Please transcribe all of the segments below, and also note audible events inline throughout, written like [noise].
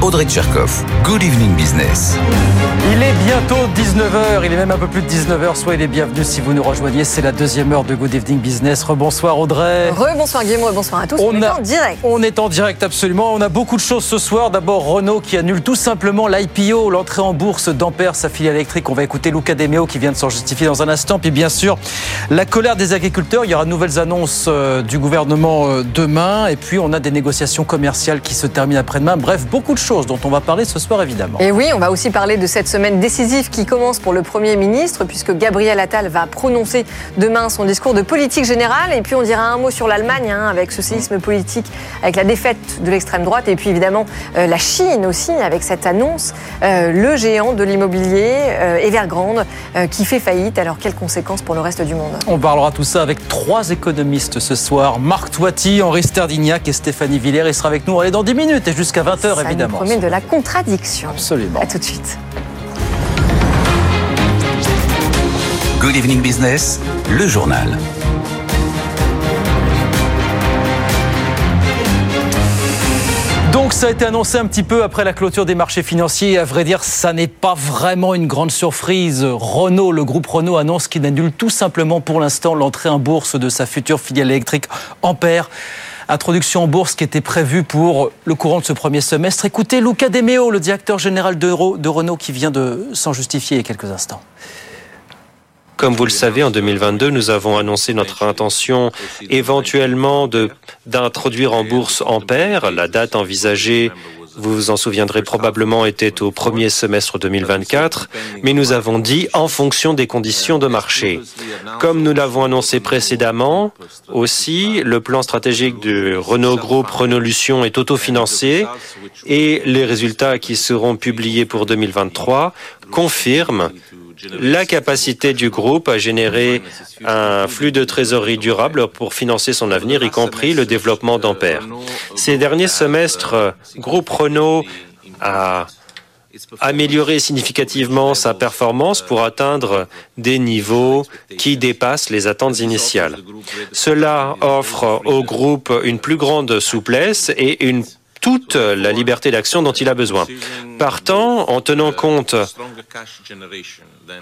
Audrey Tcherkov. Good evening business. Il est bientôt 19h, il est même un peu plus de 19h. Soyez les bienvenus si vous nous rejoignez. C'est la deuxième heure de Good Evening Business. Rebonsoir Audrey. Rebonsoir Guillaume, rebonsoir à tous. On, est en direct. On est en direct absolument. On a beaucoup de choses ce soir. D'abord Renault qui annule tout simplement l'IPO, l'entrée en bourse d'Ampère, sa filiale électrique. On va écouter Luca Demeo qui vient de s'en justifier dans un instant. Puis bien sûr, la colère des agriculteurs. Il y aura de nouvelles annonces euh, du gouvernement euh, demain. Et puis on a des négociations commerciales qui se terminent après-demain. Bref, beaucoup de choses dont on va parler ce soir évidemment. Et oui, on va aussi parler de cette semaine décisive qui commence pour le Premier ministre, puisque Gabriel Attal va prononcer demain son discours de politique générale. Et puis on dira un mot sur l'Allemagne, hein, avec ce séisme politique, avec la défaite de l'extrême droite. Et puis évidemment euh, la Chine aussi, avec cette annonce, euh, le géant de l'immobilier, euh, Evergrande, qui fait faillite. Alors quelles conséquences pour le reste du monde? On parlera tout ça avec trois économistes ce soir. Marc Toiti, Henri Sterdignac et Stéphanie Villers. Il sera avec nous allez, dans 10 minutes et jusqu'à 20h évidemment. Promet de la contradiction. Absolument. A tout de suite. Good Evening Business, le journal. Donc ça a été annoncé un petit peu après la clôture des marchés financiers. À vrai dire, ça n'est pas vraiment une grande surprise. Renault, le groupe Renault annonce qu'il annule tout simplement pour l'instant l'entrée en bourse de sa future filiale électrique Ampère. Introduction en bourse qui était prévue pour le courant de ce premier semestre. Écoutez Luca Demeo, le directeur général de Renault, qui vient de s'en justifier il y a quelques instants. Comme vous le savez, en 2022, nous avons annoncé notre intention éventuellement d'introduire en bourse Ampère. La date envisagée vous vous en souviendrez probablement, était au premier semestre 2024, mais nous avons dit en fonction des conditions de marché. Comme nous l'avons annoncé précédemment, aussi, le plan stratégique de Renault Group, Renault Lution est autofinancé et les résultats qui seront publiés pour 2023 confirment la capacité du groupe à générer un flux de trésorerie durable pour financer son avenir, y compris le développement d'Ampère. Ces derniers semestres, Groupe Renault a amélioré significativement sa performance pour atteindre des niveaux qui dépassent les attentes initiales. Cela offre au groupe une plus grande souplesse et une toute la liberté d'action dont il a besoin. Partant, en tenant compte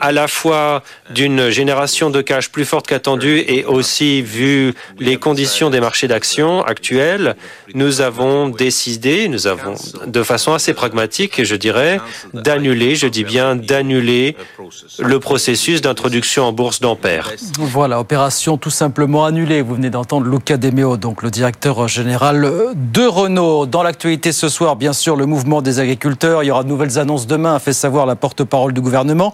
à la fois d'une génération de cash plus forte qu'attendue et aussi vu les conditions des marchés d'action actuels, nous avons décidé, nous avons de façon assez pragmatique, je dirais, d'annuler, je dis bien d'annuler le processus d'introduction en bourse d'Ampère. Voilà, opération tout simplement annulée. Vous venez d'entendre Luca Demeo, donc le directeur général de Renault. Dans l'actualité ce soir, bien sûr, le mouvement des agriculteurs. Il y aura de nouvelles annonces demain, a fait savoir la porte-parole du gouvernement.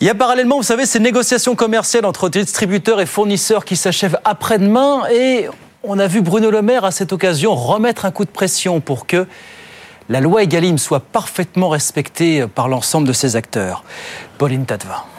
Il y a parallèlement, vous savez, ces négociations commerciales entre distributeurs et fournisseurs qui s'achèvent après-demain et on a vu Bruno Le Maire à cette occasion remettre un coup de pression pour que la loi Egalim soit parfaitement respectée par l'ensemble de ses acteurs. Pauline Tadevin.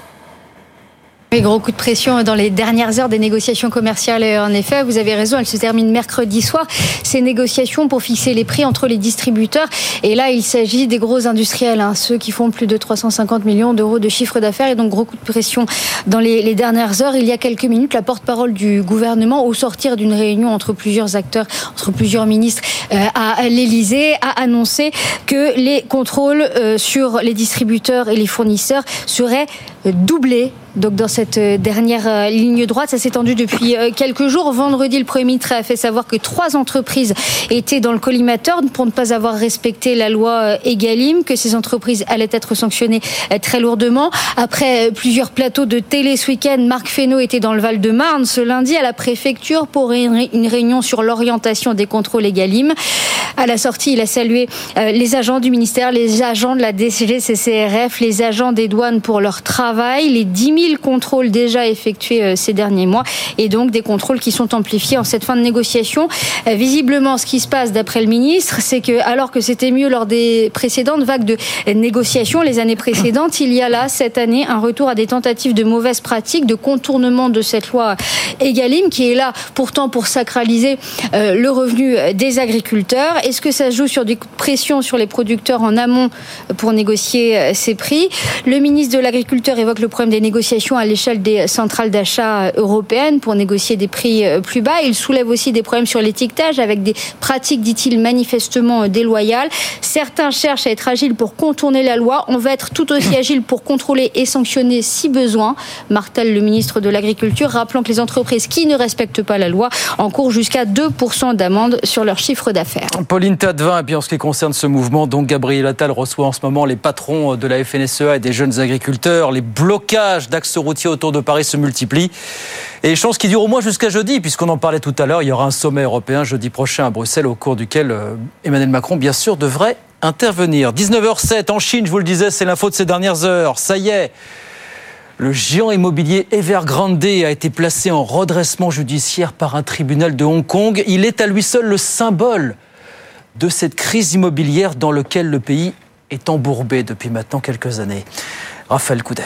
Oui, gros coup de pression dans les dernières heures des négociations commerciales. En effet, vous avez raison, elles se terminent mercredi soir. Ces négociations pour fixer les prix entre les distributeurs. Et là, il s'agit des gros industriels, hein, ceux qui font plus de 350 millions d'euros de chiffre d'affaires. Et donc, gros coup de pression dans les, les dernières heures. Il y a quelques minutes, la porte-parole du gouvernement, au sortir d'une réunion entre plusieurs acteurs, entre plusieurs ministres euh, à l'Élysée, a annoncé que les contrôles euh, sur les distributeurs et les fournisseurs seraient doublés donc dans cette euh, dernière euh, ligne droite, ça s'est tendu depuis euh, quelques jours. Vendredi, le Premier ministre a fait savoir que trois entreprises étaient dans le collimateur pour ne pas avoir respecté la loi Egalim, que ces entreprises allaient être sanctionnées très lourdement. Après plusieurs plateaux de télé ce week-end, Marc Fesneau était dans le Val-de-Marne ce lundi à la préfecture pour une réunion sur l'orientation des contrôles Egalim. À la sortie, il a salué les agents du ministère, les agents de la DCGCCRF, les agents des douanes pour leur travail les 10 000 contrôles déjà effectués ces derniers mois et donc des contrôles qui sont amplifiés en cette fin de négociation. Visiblement, ce qui se passe d'après le ministre, c'est que alors que c'était mieux lors des précédentes vagues de négociations, les années précédentes, il y a là cette année un retour à des tentatives de mauvaises pratiques, de contournement de cette loi Egalim qui est là pourtant pour sacraliser le revenu des agriculteurs. Est-ce que ça joue sur des pressions sur les producteurs en amont pour négocier ces prix? Le ministre de l'Agriculture évoque le problème des négociations à l'échelle des centrales d'achat européennes pour négocier des prix plus bas. Il soulève aussi des problèmes sur l'étiquetage avec des pratiques, dit-il, manifestement déloyales. Certains cherchent à être agiles pour contourner la loi. On va être tout aussi agile pour contrôler et sanctionner si besoin. Martel, le ministre de l'Agriculture, rappelant que les entreprises qui ne respectent pas la loi encourent jusqu'à 2% d'amende sur leur chiffre d'affaires. Pauline Tadevin, et puis en ce qui concerne ce mouvement, donc Gabriel Attal reçoit en ce moment les patrons de la FNSEA et des jeunes agriculteurs. Les blocages d'axes routiers autour de Paris se multiplient. Et chance qui dure au moins jusqu'à jeudi, puisqu'on en parlait tout à l'heure, il y aura un sommet européen jeudi prochain à Bruxelles, au cours duquel Emmanuel Macron, bien sûr, devrait intervenir. 19h07 en Chine, je vous le disais, c'est l'info de ces dernières heures. Ça y est. Le géant immobilier Evergrande a été placé en redressement judiciaire par un tribunal de Hong Kong. Il est à lui seul le symbole de cette crise immobilière dans laquelle le pays est embourbé depuis maintenant quelques années. Raphaël Couder.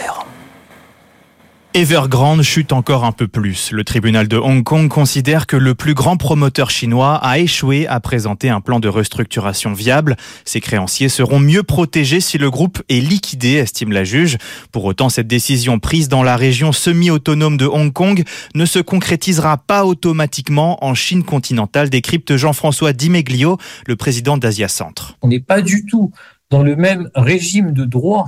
Evergrande chute encore un peu plus. Le tribunal de Hong Kong considère que le plus grand promoteur chinois a échoué à présenter un plan de restructuration viable. Ses créanciers seront mieux protégés si le groupe est liquidé, estime la juge. Pour autant, cette décision prise dans la région semi-autonome de Hong Kong ne se concrétisera pas automatiquement en Chine continentale, décrypte Jean-François Dimeglio, le président d'Asia Centre. On n'est pas du tout dans le même régime de droit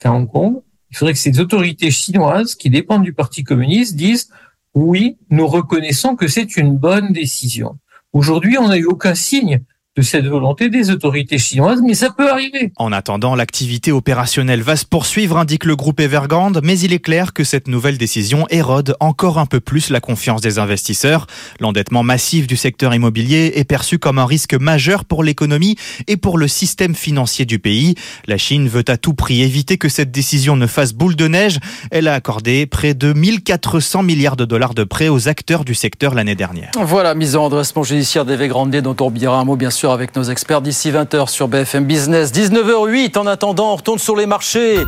qu'à Hong Kong il faudrait que ces autorités chinoises qui dépendent du Parti communiste disent oui, nous reconnaissons que c'est une bonne décision. Aujourd'hui, on n'a eu aucun signe de cette volonté des autorités chinoises, mais ça peut arriver. En attendant, l'activité opérationnelle va se poursuivre, indique le groupe Evergrande, mais il est clair que cette nouvelle décision érode encore un peu plus la confiance des investisseurs. L'endettement massif du secteur immobilier est perçu comme un risque majeur pour l'économie et pour le système financier du pays. La Chine veut à tout prix éviter que cette décision ne fasse boule de neige. Elle a accordé près de 1400 milliards de dollars de prêts aux acteurs du secteur l'année dernière. Voilà, mise en redressement judiciaire d'Evergrande dont on oubliera un mot bien sûr avec nos experts d'ici 20h sur BFM Business. 19h08, en attendant, on retourne sur les marchés.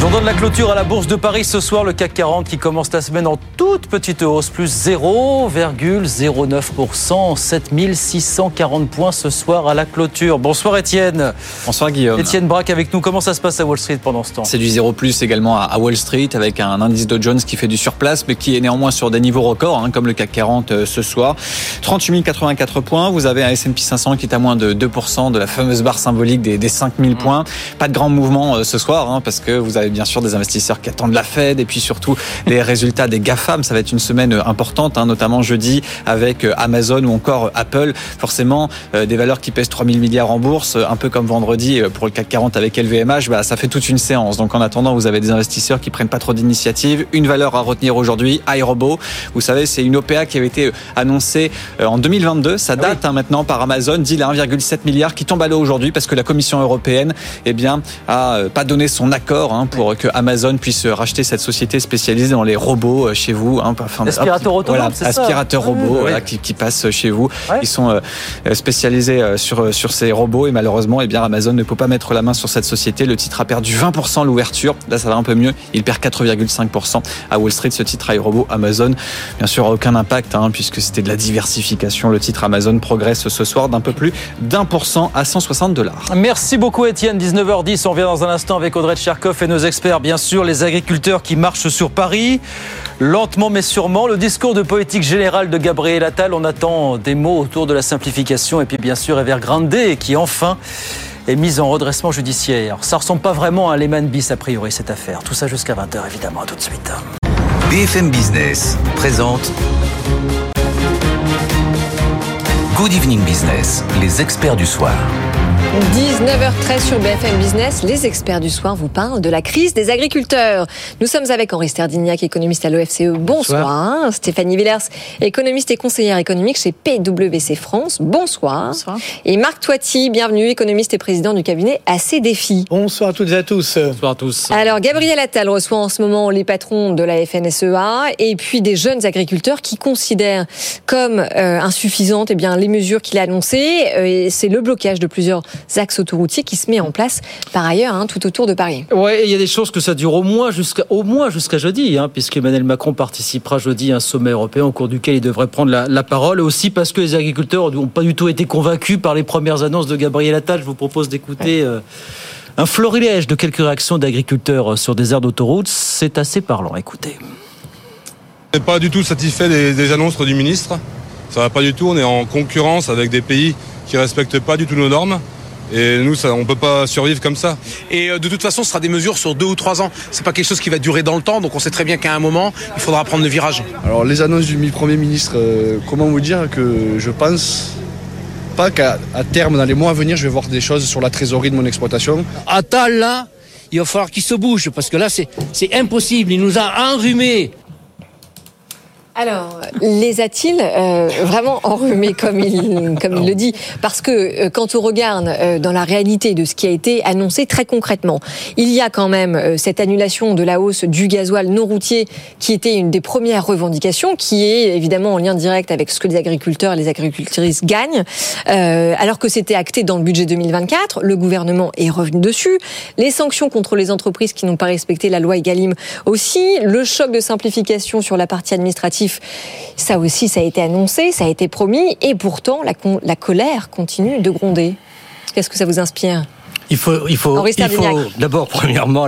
J'en donne la clôture à la Bourse de Paris ce soir, le CAC 40 qui commence la semaine en toute petite hausse, plus 0,09%, 7640 points ce soir à la clôture. Bonsoir Étienne. Bonsoir Guillaume. Étienne Braque avec nous, comment ça se passe à Wall Street pendant ce temps? C'est du 0 plus également à Wall Street avec un indice Dow Jones qui fait du surplace mais qui est néanmoins sur des niveaux records hein, comme le CAC 40 ce soir. 38 084 points, vous avez un S&P 500 qui est à moins de 2% de la fameuse barre symbolique des, des 5000 points. Pas de grand mouvement ce soir hein, parce que vous avez bien sûr des investisseurs qui attendent la Fed et puis surtout les résultats des GAFAM. Ça va être une semaine importante, hein, notamment jeudi avec Amazon ou encore Apple. Forcément, euh, des valeurs qui pèsent 3000 milliards en bourse, un peu comme vendredi pour le CAC 40 avec LVMH, bah, ça fait toute une séance. Donc en attendant, vous avez des investisseurs qui prennent pas trop d'initiatives. Une valeur à retenir aujourd'hui, iRobot. Vous savez, c'est une OPA qui avait été annoncée en 2022. Ça date hein, maintenant par Amazon, dit à 1,7 milliard qui tombe à l'eau aujourd'hui parce que la Commission européenne eh bien, a pas donné son accord hein, pour que Amazon puisse racheter cette société spécialisée dans les robots chez vous. Hein, enfin, aspirateur autonome, voilà, c'est aspirateur ça robot voilà, qui, qui, passe chez vous. Ouais. Ils sont euh, spécialisés sur sur ces robots et malheureusement, eh bien Amazon ne peut pas mettre la main sur cette société. Le titre a perdu 20% l'ouverture. Là, ça va un peu mieux. Il perd 4,5% à Wall Street. Ce titre robot Amazon, bien sûr, aucun impact hein, puisque c'était de la diversification. Le titre Amazon progresse ce soir d'un peu plus d'un pour cent à 160 dollars. Merci beaucoup Étienne. 19h10, on revient dans un instant avec Audrey Tcherkov et nos experts, bien sûr, les agriculteurs qui marchent sur Paris. Lentement mais sûrement, le discours de politique générale de Gabriel Attal, on attend des mots autour de la simplification et puis bien sûr Evergrande qui enfin est mise en redressement judiciaire. Ça ressemble pas vraiment à Lehman bis a priori cette affaire. Tout ça jusqu'à 20h évidemment, à tout de suite. BFM Business présente Good Evening Business, les experts du soir. 19h13 sur BFM Business, les experts du soir vous parlent de la crise des agriculteurs. Nous sommes avec Henri Sterdignac, économiste à l'OFCE. Bonsoir. Stéphanie Villers, économiste et conseillère économique chez PwC France. Bonsoir. Bonsoir. Et Marc Toiti, bienvenue, économiste et président du cabinet AC Défi. Bonsoir à toutes et à tous. Bonsoir à tous. Alors, Gabriel Attal reçoit en ce moment les patrons de la FNSEA et puis des jeunes agriculteurs qui considèrent comme euh, insuffisantes eh bien, les mesures qu'il a annoncées. Euh, c'est le blocage de plusieurs axes autoroutiers qui se met en place par ailleurs hein, tout autour de Paris. Ouais, il y a des choses que ça dure au moins jusqu'à au moins jusqu'à jeudi, hein, puisque Emmanuel Macron participera jeudi à un sommet européen au cours duquel il devrait prendre la, la parole, et aussi parce que les agriculteurs n'ont pas du tout été convaincus par les premières annonces de Gabriel Attal. Je vous propose d'écouter. Euh, un florilège de quelques réactions d'agriculteurs sur des aires d'autoroute, c'est assez parlant. Écoutez. On n'est pas du tout satisfait des, des annonces du ministre. Ça va pas du tout. On est en concurrence avec des pays qui respectent pas du tout nos normes. Et nous, ça, on peut pas survivre comme ça. Et euh, de toute façon, ce sera des mesures sur deux ou trois ans. C'est pas quelque chose qui va durer dans le temps. Donc on sait très bien qu'à un moment, il faudra prendre le virage. Alors les annonces du Premier ministre, euh, comment vous dire que je pense pas qu'à terme, dans les mois à venir, je vais voir des choses sur la trésorerie de mon exploitation? Attal, là, il va falloir qu'il se bouge, parce que là, c'est c'est impossible. Il nous a enrhumés. Alors, les a-t-il euh, vraiment enrhumés comme il, [laughs] comme il le dit Parce que euh, quand on regarde euh, dans la réalité de ce qui a été annoncé très concrètement, il y a quand même cette annulation de la hausse du gasoil non routier qui était une des premières revendications, qui est évidemment en lien direct avec ce que les agriculteurs et les agricultrices gagnent, alors que c'était acté dans le budget 2024. Le gouvernement est revenu dessus. Les sanctions contre les entreprises qui n'ont pas respecté la loi Egalim aussi. Le choc de simplification sur la partie administrative ça aussi, ça a été annoncé, ça a été promis, et pourtant la, la colère continue de gronder. Qu'est-ce que ça vous inspire Il faut, il faut, faut d'abord, premièrement,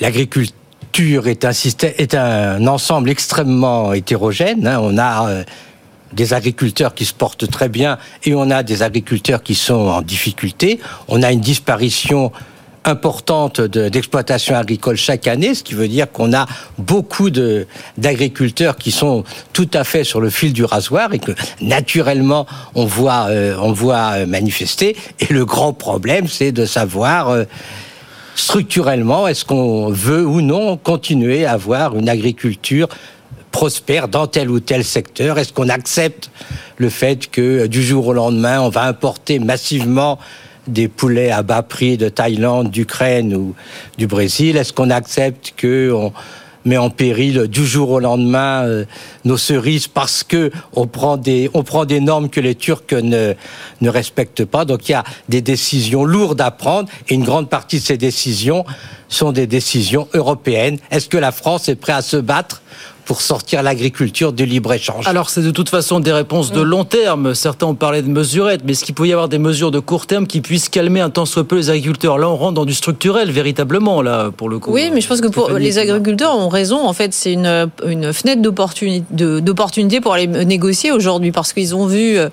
l'agriculture est un système, est un ensemble extrêmement hétérogène. Hein. On a euh, des agriculteurs qui se portent très bien et on a des agriculteurs qui sont en difficulté. On a une disparition importante d'exploitation agricole chaque année, ce qui veut dire qu'on a beaucoup d'agriculteurs qui sont tout à fait sur le fil du rasoir et que naturellement on voit euh, manifester. Et le grand problème, c'est de savoir euh, structurellement est-ce qu'on veut ou non continuer à avoir une agriculture prospère dans tel ou tel secteur? Est-ce qu'on accepte le fait que du jour au lendemain, on va importer massivement des poulets à bas prix de Thaïlande, d'Ukraine ou du Brésil? Est-ce qu'on accepte que on met en péril du jour au lendemain euh, nos cerises parce que on prend des prend des normes que les Turcs ne ne respectent pas? Donc il y a des décisions lourdes à prendre et une grande partie de ces décisions sont des décisions européennes. Est-ce que la France est prête à se battre pour sortir l'agriculture du libre-échange Alors c'est de toute façon des réponses de long terme. Certains ont parlé de mesurettes, mais est-ce qu'il peut y avoir des mesures de court terme qui puissent calmer un tant soit peu les agriculteurs? Là, on rentre dans du structurel véritablement, là, pour le coup. Oui, mais je pense que pour les agriculteurs ont raison. En fait, c'est une, une fenêtre d'opportunité pour aller négocier aujourd'hui parce qu'ils ont vu euh,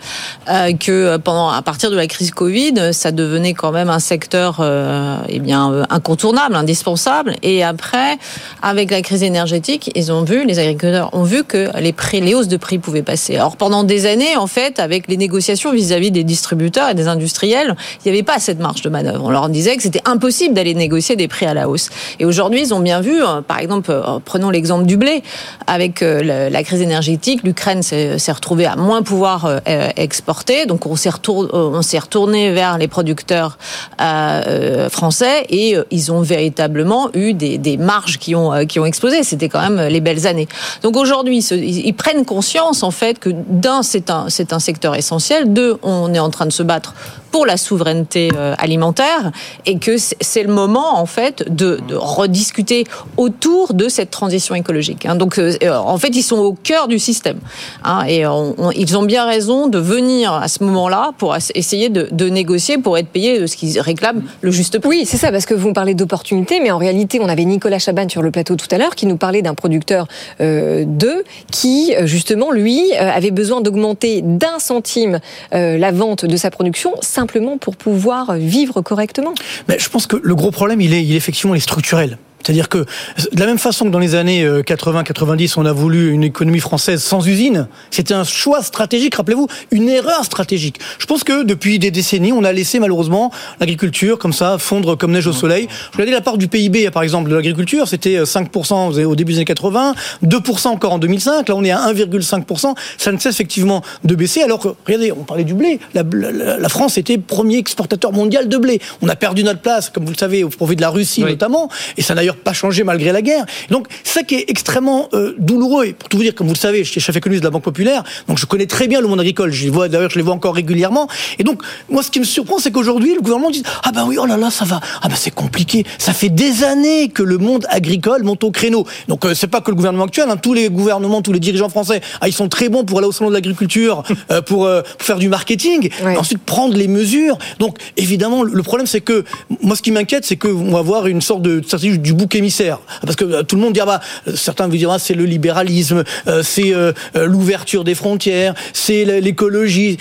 que pendant, à partir de la crise Covid, ça devenait quand même un secteur euh, eh bien, incontournable, indispensable. Et après, avec la crise énergétique, ils ont vu, les agriculteurs ont vu que les hausses de prix pouvaient passer. Alors pendant des années, en fait, avec les négociations vis-à-vis des distributeurs et des industriels, il n'y avait pas cette marge de manœuvre. On leur disait que c'était impossible d'aller négocier des prix à la hausse. Et aujourd'hui, ils ont bien vu, euh, par exemple, euh, prenons l'exemple du blé, avec euh, la crise énergétique, l'Ukraine s'est retrouvée à moins pouvoir exporter, donc on s'est retourné, vers les producteurs français et ils ont véritablement eu des, marges qui ont explosé. C'était quand même les belles années. Donc aujourd'hui, ils prennent conscience en fait que d'un, c'est un, c'est un secteur essentiel. Deux, on est en train de se battre pour la souveraineté euh, alimentaire et que c'est le moment en fait de, rediscuter autour de cette transition écologique. Hein. Donc euh, en fait ils sont au cœur du système hein, et ils ont bien raison de venir à ce moment-là pour essayer de, négocier pour être payés de ce qu'ils réclament le juste prix. Oui c'est ça parce que vous parlez d'opportunité mais en réalité on avait Nicolas Chaban sur le plateau tout à l'heure qui nous parlait d'un producteur euh, d'œufs qui justement lui avait besoin d'augmenter d'un centime euh, la vente de sa production simplement pour pouvoir vivre correctement Mais je pense que le gros problème, il est, il est effectivement il est structurel. C'est-à-dire que de la même façon que dans les années 80-90, on a voulu une économie française sans usine, c'était un choix stratégique, rappelez-vous, une erreur stratégique. Je pense que depuis des décennies, on a laissé malheureusement l'agriculture comme ça fondre comme neige au soleil. Je regardais la part du PIB, par exemple, de l'agriculture, c'était 5% au début des années 80, 2% encore en 2005, là on est à 1,5%, ça ne cesse effectivement de baisser, alors que, regardez, on parlait du blé, la, la, la France était premier exportateur mondial de blé. On a perdu notre place, comme vous le savez, au profit de la Russie oui. notamment, et ça d'ailleurs pas changé malgré la guerre. Donc, ça qui est extrêmement euh, douloureux, et pour tout vous dire, comme vous le savez, je suis chef économiste de la Banque Populaire, donc je connais très bien le monde agricole, je les vois, d'ailleurs, je les vois encore régulièrement, et donc, moi, ce qui me surprend, c'est qu'aujourd'hui, le gouvernement dit, ah ben oui, oh là là, ça va, ah ben c'est compliqué, ça fait des années que le monde agricole monte au créneau. Donc, euh, c'est pas que le gouvernement actuel, hein, tous les gouvernements, tous les dirigeants français, ah, ils sont très bons pour aller au salon de l'agriculture, [laughs] euh, pour, pour, faire du marketing, ouais. et ensuite prendre les mesures. Donc, évidemment, le problème, c'est que, moi, ce qui m'inquiète, c'est qu'on va avoir une sorte de stratégie du bouc émissaire. Parce que euh, tout le monde dit, ah bah, certains vous diront, ah, c'est le libéralisme, euh, c'est euh, l'ouverture des frontières, c'est l'écologie,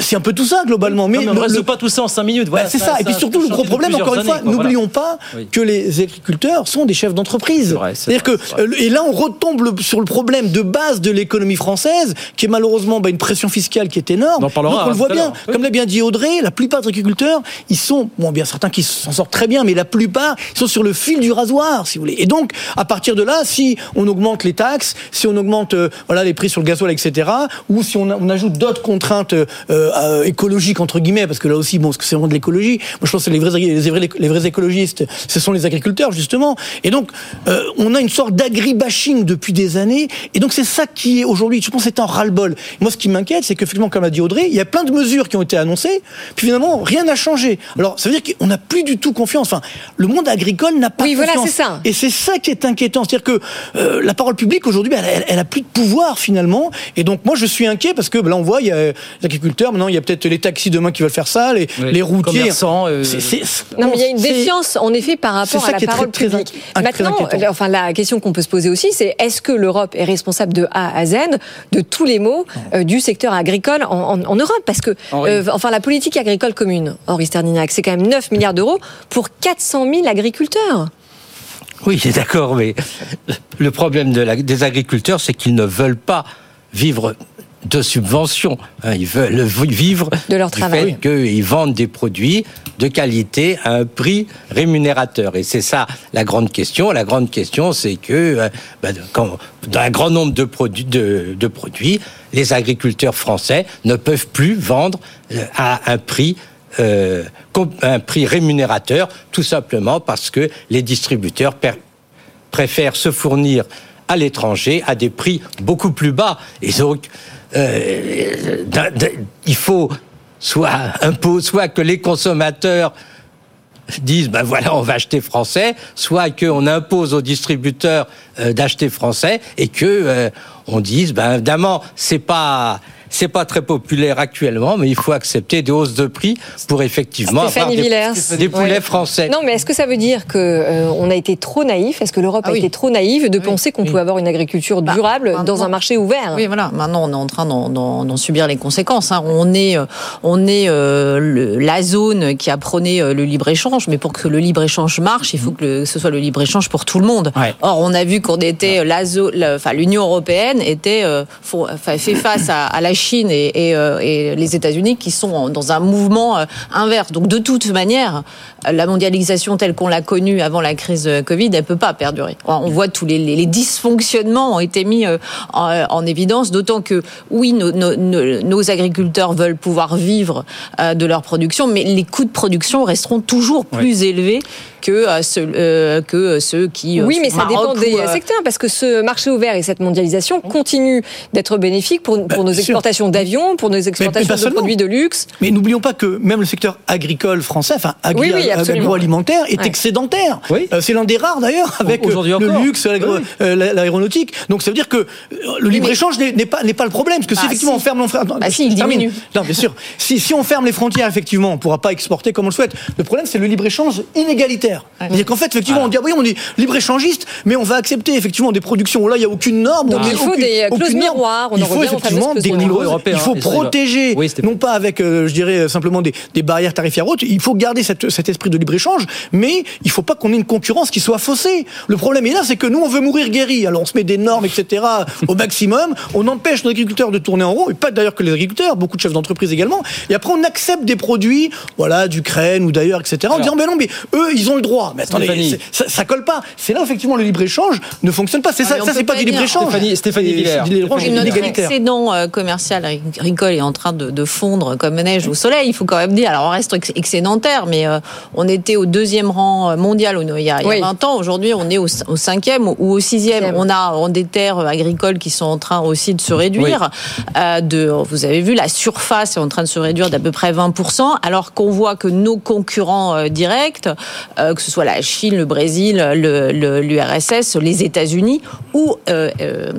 c'est un peu tout ça, globalement. Mais, non, mais on ne résout pas tout ça en cinq minutes. Voilà, c'est ça, ça. Et puis surtout, le gros problème, encore une fois, n'oublions voilà. pas oui. que les agriculteurs sont des chefs d'entreprise. C'est-à-dire que, et là, on retombe le, sur le problème de base de l'économie française, qui est malheureusement bah, une pression fiscale qui est énorme. On parlera, Donc, on le voit bien. Comme l'a bien dit Audrey, la plupart des agriculteurs, ils sont, bon, bien certains qui s'en sortent très bien, mais la plupart ils sont sur le fil du rasoir, si vous voulez. Et donc, à partir de là, si on augmente les taxes, si on augmente euh, voilà les prix sur le gasoil, etc., ou si on, a, on ajoute d'autres contraintes euh, euh, écologiques entre guillemets, parce que là aussi, bon, ce que c'est vraiment de l'écologie. Moi, je pense que les vrais, les vrais, les vrais écologistes, ce sont les agriculteurs justement. Et donc, euh, on a une sorte d'agribashing depuis des années. Et donc, c'est ça qui est aujourd'hui, je pense, c'est un ras-le-bol. Moi, ce qui m'inquiète, c'est qu'effectivement, comme l'a dit Audrey, il y a plein de mesures qui ont été annoncées, puis finalement, rien n'a changé. Alors, ça veut dire qu'on n'a plus du tout confiance. Enfin, le monde agricole n'a pas oui, confiance. Voilà, ça. Et c'est ça qui est inquiétant. C'est-à-dire que euh, la parole publique aujourd'hui, elle, elle, elle, a plus de pouvoir finalement. Et donc moi, je suis inquiet parce que là, on voit, il y a les agriculteurs. Maintenant, il y a peut-être les taxis demain qui veulent faire ça, les, oui, les routiers. Euh... C est, c est, non, mais il y a une défiance en effet par rapport à la parole très, publique. Très, Maintenant, enfin, la question qu'on peut se poser aussi, c'est est-ce que l'Europe est responsable de A à Z de tous les maux euh, du secteur agricole en, en, en Europe? Parce que, euh, enfin, la politique agricole commune, Henri Sterninac, c'est quand même 9 milliards d'euros pour 400 000 agriculteurs. Oui, [laughs] d'accord, mais le problème de la, des agriculteurs, c'est qu'ils ne veulent pas vivre de subventions. Hein, ils veulent vivre de leur du travail. fait qu'ils vendent des produits de qualité à un prix rémunérateur. Et c'est ça la grande question. La grande question, c'est que euh, ben, quand, dans un grand nombre de produits, de, de produits, les agriculteurs français ne peuvent plus vendre euh, à un prix euh, un prix rémunérateur, tout simplement parce que les distributeurs préfèrent se fournir à l'étranger à des prix beaucoup plus bas. Et donc, euh, il faut soit soit que les consommateurs disent ben voilà on va acheter français, soit qu'on impose aux distributeurs euh, d'acheter français et que on dise ben évidemment c'est pas c'est pas très populaire actuellement, mais il faut accepter des hausses de prix pour effectivement Stéphanie avoir des, des poulets Ouais. français. Non, mais est-ce que ça veut dire que euh, on a été trop naïf? Est-ce que l'Europe Ah a oui. été trop naïve de penser qu'on pouvait avoir une agriculture Bah, durable dans un marché ouvert? Oui, voilà. Maintenant, on est en train d'en- subir les conséquences. hein. On est, euh, on est euh, le- la zone qui a prôné le libre échange, mais pour que le libre échange marche, il faut que le- ce soit le libre échange pour tout le monde. Or, on a vu qu'on était la zo- la- enfin l'Union européenne était euh, fait face à, à la Chine et, et, euh, et les États-Unis qui sont dans un mouvement euh, inverse. Donc, de toute manière, la mondialisation telle qu'on l'a connue avant la crise euh, Covid, elle peut pas perdurer. On voit tous les, les- les dysfonctionnements ont été mis en, en évidence, d'autant que oui, nos, nos- nos- nos agriculteurs veulent pouvoir vivre de leur production, mais les coûts de production resteront toujours plus élevés que ceux, euh, que ceux qui Oui, mais ça dépend des ou, euh, secteurs, parce que ce marché ouvert et cette mondialisation continuent d'être bénéfiques pour, pour nos sûr. Exportations d'avions, pour nos Mais- mais exportations de produits de luxe. Mais n'oublions pas que même le secteur agricole français, enfin agri- Oui, oui, absolument. agroalimentaire, est Ouais. excédentaire. Oui. Euh, c'est l'un des rares d'ailleurs avec euh, le encore. luxe, euh, la- l'aéronautique. Donc ça veut dire que le libre mais- échange n'est pas le problème, parce que si Bah, effectivement si. on ferme, on Bah, si, il diminue. Non, bien sûr. [laughs] Si, si on ferme les frontières, effectivement, on pourra pas exporter comme on le souhaite. Le problème, c'est le libre échange inégalitaire. C'est-à-dire qu'en fait, effectivement, on dit ah oui, on est libre échangiste, mais on va accepter effectivement des productions où là il y a aucune norme. Donc on il faut aucune- des clauses miroirs, on Il en faut effectivement des clauses chose. européen, il faut protéger, Oui, non pas avec, euh, je dirais, simplement des, des barrières tarifaires hautes. Il faut garder cette- cet esprit de libre-échange, mais il faut pas qu'on ait une concurrence qui soit faussée. Le problème est là, c'est que nous, on veut mourir guéri. Alors, on se met des normes, etc., au maximum. On empêche nos agriculteurs de tourner en rond, et pas d'ailleurs que les agriculteurs, beaucoup de chefs d'entreprise également. Et après, on accepte des produits, voilà, d'Ukraine ou d'ailleurs, etc., en disant, mais non, mais eux, ils ont le droit. Mais attendez, Stéphanie. ça, ça colle pas. C'est là, effectivement, le libre-échange ne fonctionne pas. C'est Ah, ça, ça c'est pas pas du libre-échange. Stéphanie- Stéphanie C'est- Villers. c'est du libre-échange Commercial agricole est en train de, de fondre comme neige au soleil, il faut quand même dire. Alors on reste ex- excédentaire, mais euh, on était au deuxième rang euh, mondial il y a, il y a Oui. 20 ans. Aujourd'hui, on est au, au cinquième ou au sixième. On a on, des terres agricoles qui sont en train aussi de se réduire. Euh, de, vous avez vu, la surface est en train de se réduire d'à peu près 20%, alors qu'on voit que nos concurrents directs, euh, que ce soit la Chine, le Brésil, le- le- l'URSS, les États-Unis, ou euh, euh,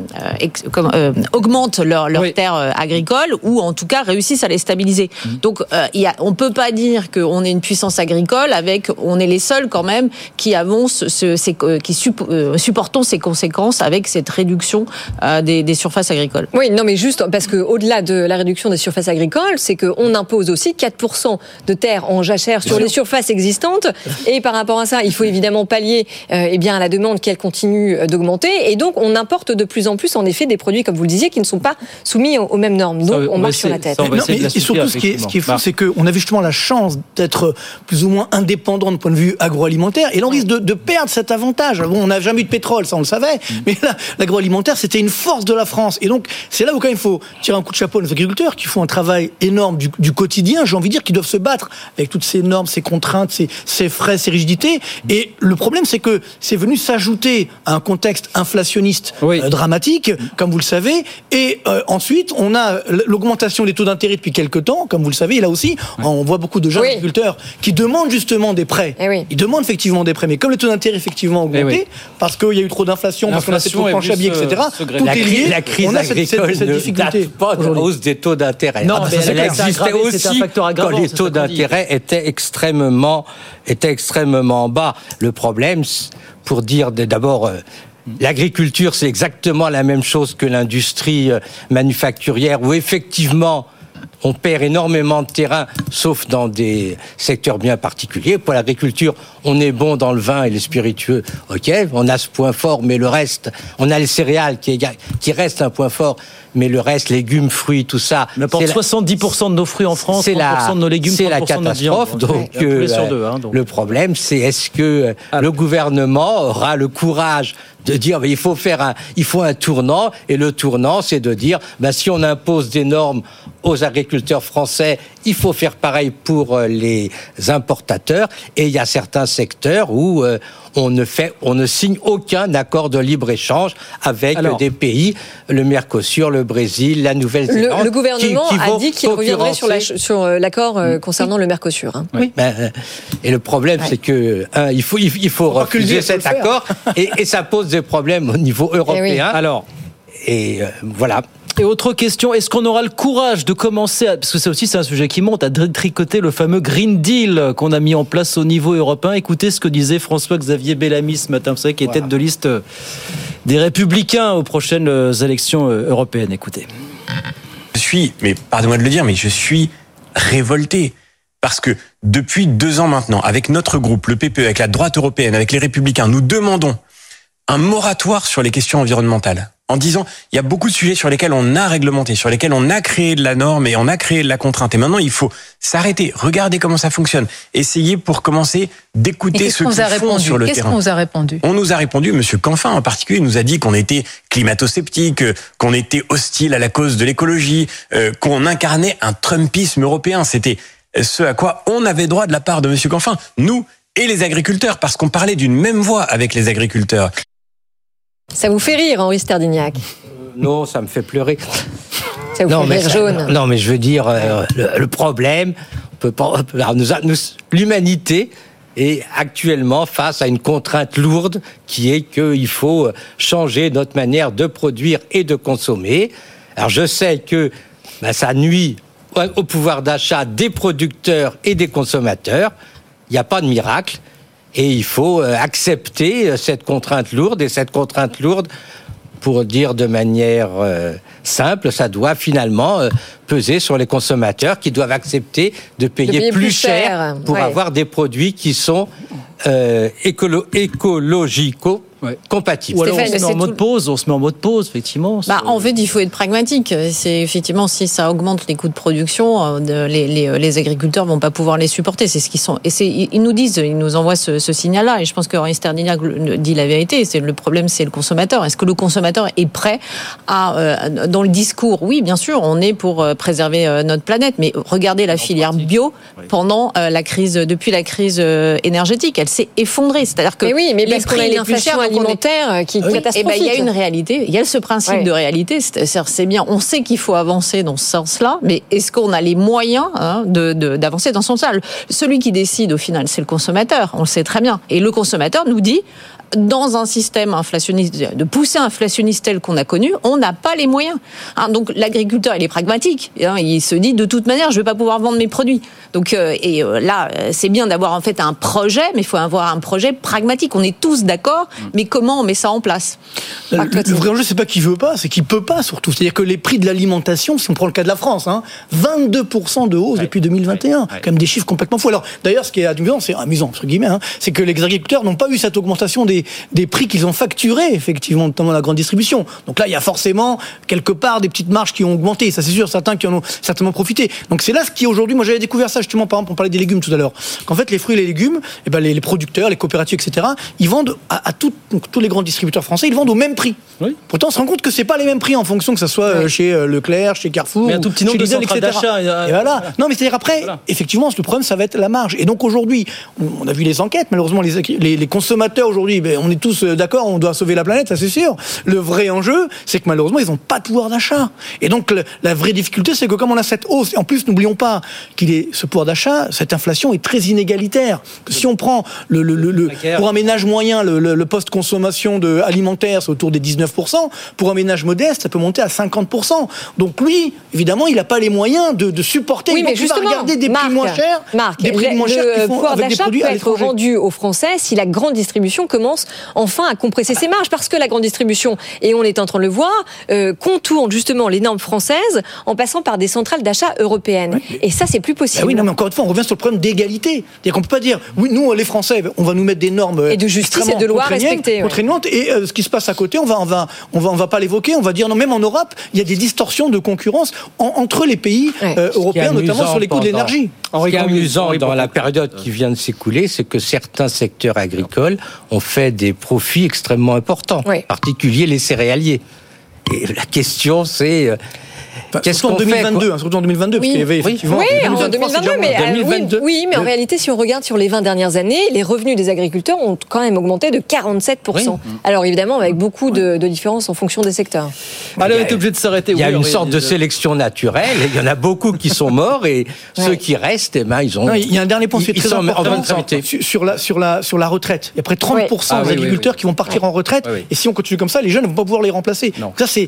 euh, augmentent leurs leurs terres agricoles ou en tout cas réussissent à les stabiliser. Donc euh, il y a, on peut pas dire qu'on est une puissance agricole avec on est les seuls quand même qui avons ce, ce- ces- euh, qui euh, supportons ces conséquences avec cette réduction euh, des, des surfaces agricoles. Oui, non, mais juste parce que au-delà de la réduction des surfaces agricoles, c'est qu'on impose aussi 4% de terres en jachère sur les surfaces existantes. Et par rapport à ça, il faut évidemment pallier euh, eh bien, à la demande qu'elle continue d'augmenter. Et donc, on importe de plus en plus, en effet, des produits, comme vous le disiez, qui ne sont pas soumis aux, aux mêmes normes. Donc, on, marche sur la tête. Non, mais et surtout, ce qui est, ce qui est fou, c'est qu'on a justement la chance d'être plus ou moins indépendant de point de vue agroalimentaire, et l'on risque de, de perdre cet avantage. Bon, on n'a jamais eu de pétrole, ça on le savait, Mm. mais là, l'agroalimentaire, c'était une force de la France. Et donc, c'est là où quand même il faut tirer un coup de chapeau à nos agriculteurs qui font un travail énorme du, du quotidien, j'ai envie de dire, qui doivent se battre avec toutes ces normes, ces contraintes, ces, ces frais, ces rigidités. Et le problème, c'est que c'est venu s'ajouter à un contexte inflationniste euh, dramatique, comme vous le savez. Et euh, ensuite, on a l'augmentation des taux d'intérêt depuis quelques temps, comme vous le savez. Et là aussi, on voit beaucoup de jeunes agriculteurs qui demandent justement des prêts. Ils demandent effectivement des prêts. Mais comme les taux d'intérêt effectivement ont augmenté, parce qu'il y a eu trop d'inflation, parce qu'on a fait trop de planches à billets, etc., tout la, est cri- lié. la crise on a cette, difficulté. pas de hausse des taux d'intérêt. Non, Ah, mais elle existait aussi c'est un facteur aggravant, quand les taux d'intérêt étaient extrêmement, étaient extrêmement bas. Le problème, pour dire d'abord, euh, l'agriculture, c'est exactement la même chose que l'industrie euh, manufacturière, où effectivement, on perd énormément de terrain, sauf dans des secteurs bien particuliers. Pour l'agriculture, on est bon dans le vin et les spiritueux. Ok, on a ce point fort, mais le reste, on a les céréales qui, est- qui reste un point fort, mais le reste, légumes, fruits, tout ça. On apporte c'est la- 70% de nos fruits en France, 30% c'est la, de nos légumes, c'est la 30% de notre viande. catastrophe. Donc, euh, deux, hein, donc. le problème, c'est est-ce que euh, le gouvernement aura le courage de dire il faut faire un, il faut un tournant et le tournant, c'est de dire ben, si on impose des normes aux agriculteurs français, il faut faire pareil pour euh, les importateurs. Et il y a certains secteurs où euh, on ne fait, on ne signe aucun accord de libre échange avec Alors. des pays, le Mercosur, le Brésil, la Nouvelle-Zélande. Le, le gouvernement qui- qui a dit qu'il reviendrait sur la- concurrencer sur euh, l'accord concernant le Mercosur. hein. oui. Ben, et le problème, c'est que il faut il, faut refuser cet accord et, et ça pose des problèmes au niveau [laughs] européen. Alors. Et euh, voilà. Et autre question, est-ce qu'on aura le courage de commencer, à, parce que ça aussi c'est un sujet qui monte, à tricoter le fameux Green Deal qu'on a mis en place au niveau européen? Écoutez ce que disait François-Xavier Bellamy ce matin, vous savez, qui est tête de liste euh, des Républicains aux prochaines euh, élections euh, européennes. Écoutez. Je suis, mais pardonnez-moi de le dire, mais je suis révolté. Parce que depuis deux ans maintenant, avec notre groupe, le PPE, avec la droite européenne, avec les Républicains, nous demandons un moratoire sur les questions environnementales. En disant, il y a beaucoup de sujets sur lesquels on a réglementé, sur lesquels on a créé de la norme et on a créé de la contrainte. Et maintenant, il faut s'arrêter, regarder comment ça fonctionne, essayer pour commencer d'écouter qu'est-ce ceux qu'on qui vous a font répondu sur le Qu'est-ce terrain. qu'on vous a répondu On nous a répondu, Monsieur Canfin en particulier, nous a dit qu'on était climato-sceptique, euh, qu'on était hostile à la cause de l'écologie, euh, qu'on incarnait un Trumpisme européen. C'était ce à quoi on avait droit de la part de Monsieur Canfin, nous et les agriculteurs, parce qu'on parlait d'une même voix avec les agriculteurs. Ça vous fait rire, Henri Sterdignac Non, ça me fait pleurer. Ça vous non, fait mais rire ça- jaune Non, mais je veux dire, euh, le, le problème, on peut pas, alors nous, l'humanité est actuellement face à une contrainte lourde qui est qu'il faut euh, changer notre manière de produire et de consommer. Alors je sais que ben, ça nuit au pouvoir d'achat des producteurs et des consommateurs. Il n'y a pas de miracle. Et il faut euh, accepter euh, cette contrainte lourde. Et cette contrainte lourde, pour dire de manière euh, simple, ça doit finalement euh, peser sur les consommateurs qui doivent accepter de payer, payer plus, plus cher, cher, pour ouais. avoir des produits qui sont euh, écolo écologico compatibles. Ou alors on se met en mode tout- pause, on se met en mode pause, effectivement. Bah, en fait, il faut être pragmatique. C'est effectivement si ça augmente les coûts de production, euh, les, les, les agriculteurs vont pas pouvoir les supporter. C'est ce qu'ils sont. Et ils nous disent, ils nous envoient ce, ce signal-là. Et je pense que Henri Sterdignac le- dit la vérité. C'est le problème, c'est le consommateur. Est-ce que le consommateur est prêt à euh, dans le discours? Oui, bien sûr, on est pour euh, préserver euh, notre planète, mais regardez la filière bio pendant euh, la crise, depuis la crise euh, énergétique, elle s'est effondrée. C'est-à-dire que Mais oui, mais les parce qu'on a prix est- alimentaire euh, qui oui. Eh ben, il y a une réalité, il y a ce principe Ouais. de réalité, c'est bien, on sait qu'il faut avancer dans ce sens-là, mais est-ce qu'on a les moyens hein, de- de- d'avancer dans ce sens-là Celui qui décide au final, c'est le consommateur, on le sait très bien. Et le consommateur nous dit, dans un système inflationniste, de poussée inflationniste tel qu'on a connu, on n'a pas les moyens. Hein, donc l'agriculteur, il est pragmatique. hein, il se dit, de toute manière, je ne vais pas pouvoir vendre mes produits. Donc euh, et euh, là, euh, c'est bien d'avoir en fait un projet, mais il faut avoir un projet pragmatique. On est tous d'accord, mais comment on met ça en place? Le, le vrai enjeu, c'est pas qu'il veut pas, c'est qu'il peut pas surtout. C'est-à-dire que les prix de l'alimentation, si on prend le cas de la France, hein, 22% de hausse depuis 2021, quand même des chiffres complètement fous. Alors d'ailleurs, ce qui est amusant, c'est amusant entre guillemets, hein, c'est que les agriculteurs n'ont pas eu cette augmentation des, des prix qu'ils ont facturés effectivement, notamment la grande distribution. Donc là, il y a forcément quelque part des petites marges qui ont augmenté. Ça, c'est sûr, certains qui en ont certainement profité. Donc c'est là ce qui aujourd'hui, moi j'avais découvert ça justement, par exemple, on parlait des légumes tout à l'heure, qu'en fait les fruits et les légumes, eh ben, les, les producteurs, les coopératives, etc., ils vendent à, à tout- donc, tous les grands distributeurs français, ils vendent au même prix. Pourtant, on se rend compte que c'est pas les mêmes prix en fonction que ça soit euh, chez euh, Leclerc, chez Carrefour, Mais un ou tout petit nombre chez de Lidl, etc. euh, Et voilà. Non, mais c'est-à-dire après, effectivement, le problème, ça va être la marge. Et donc aujourd'hui, on, on a vu les enquêtes. Malheureusement, les, les, les consommateurs aujourd'hui, ben, on est tous euh, d'accord, on doit sauver la planète, ça c'est sûr. Le vrai enjeu, c'est que malheureusement, ils n'ont pas de pouvoir d'achat. Et donc le- la vraie difficulté, c'est que comme on a cette hausse, et en plus, n'oublions pas qu'il est ce pouvoir d'achat, cette inflation est très inégalitaire. Si on prend le, le, le- le- pour un ménage moyen, le, le- le poste consommation de alimentaire, c'est autour des 19%. Pour un ménage modeste, ça peut monter à 50%. Donc lui, évidemment, il n'a pas les moyens de, de supporter. Oui, Donc, mais il va justement, regarder des Marc, prix moins chers, Marc, des prix le, moins chers le pouvoir d'achat peut être rendu aux Français si la grande distribution commence enfin à compresser ses marges, parce que la grande distribution, et on est en train de le voir, euh, contourne justement les normes françaises en passant par des centrales d'achat européennes. Et ça, c'est plus possible. Ah oui, non, mais encore une fois, on revient sur le problème d'égalité. C'est-à-dire qu'on peut pas dire, oui, nous, les Français, on va nous mettre des normes Et de justice et extrêmement de loi contraignantes- respectées, ouais. contraignantes, et euh, ce qui se passe à côté, on va, on va, on va, on va pas l'évoquer. On va dire non, même en Europe, il y a des distorsions de concurrence en- entre les pays euh, européens, notamment sur les coûts de l'énergie. Ce qui est amusant dans la période qui vient de s'écouler, c'est que certains secteurs agricoles ont fait des profits extrêmement importants, en particulier les céréaliers. Et la question, c'est euh, qu'est-ce qu'on fait 2022, quoi hein, surtout en 2022, parce Oui, qu'il y avait effectivement. oui, en 2023, 2022, c'est mais, euh, oui, 2022. oui, mais en réalité, si on regarde sur les 20 dernières années, les revenus des agriculteurs ont quand même augmenté de 47%. Alors évidemment, avec beaucoup de, de différences en fonction des secteurs. Allez, on est obligé de s'arrêter. Il y a Oui, une sorte de euh, sélection naturelle. Il y en a beaucoup qui sont morts et [laughs] ceux qui restent, eh ben, ils ont. Non, il y a un dernier point qui est très important sur, la, sur, la, sur la retraite. Il y a près de 30% Ah des oui, agriculteurs oui. qui vont partir en retraite. Et si on continue comme ça, les jeunes ne vont pas pouvoir les remplacer. Ça, c'est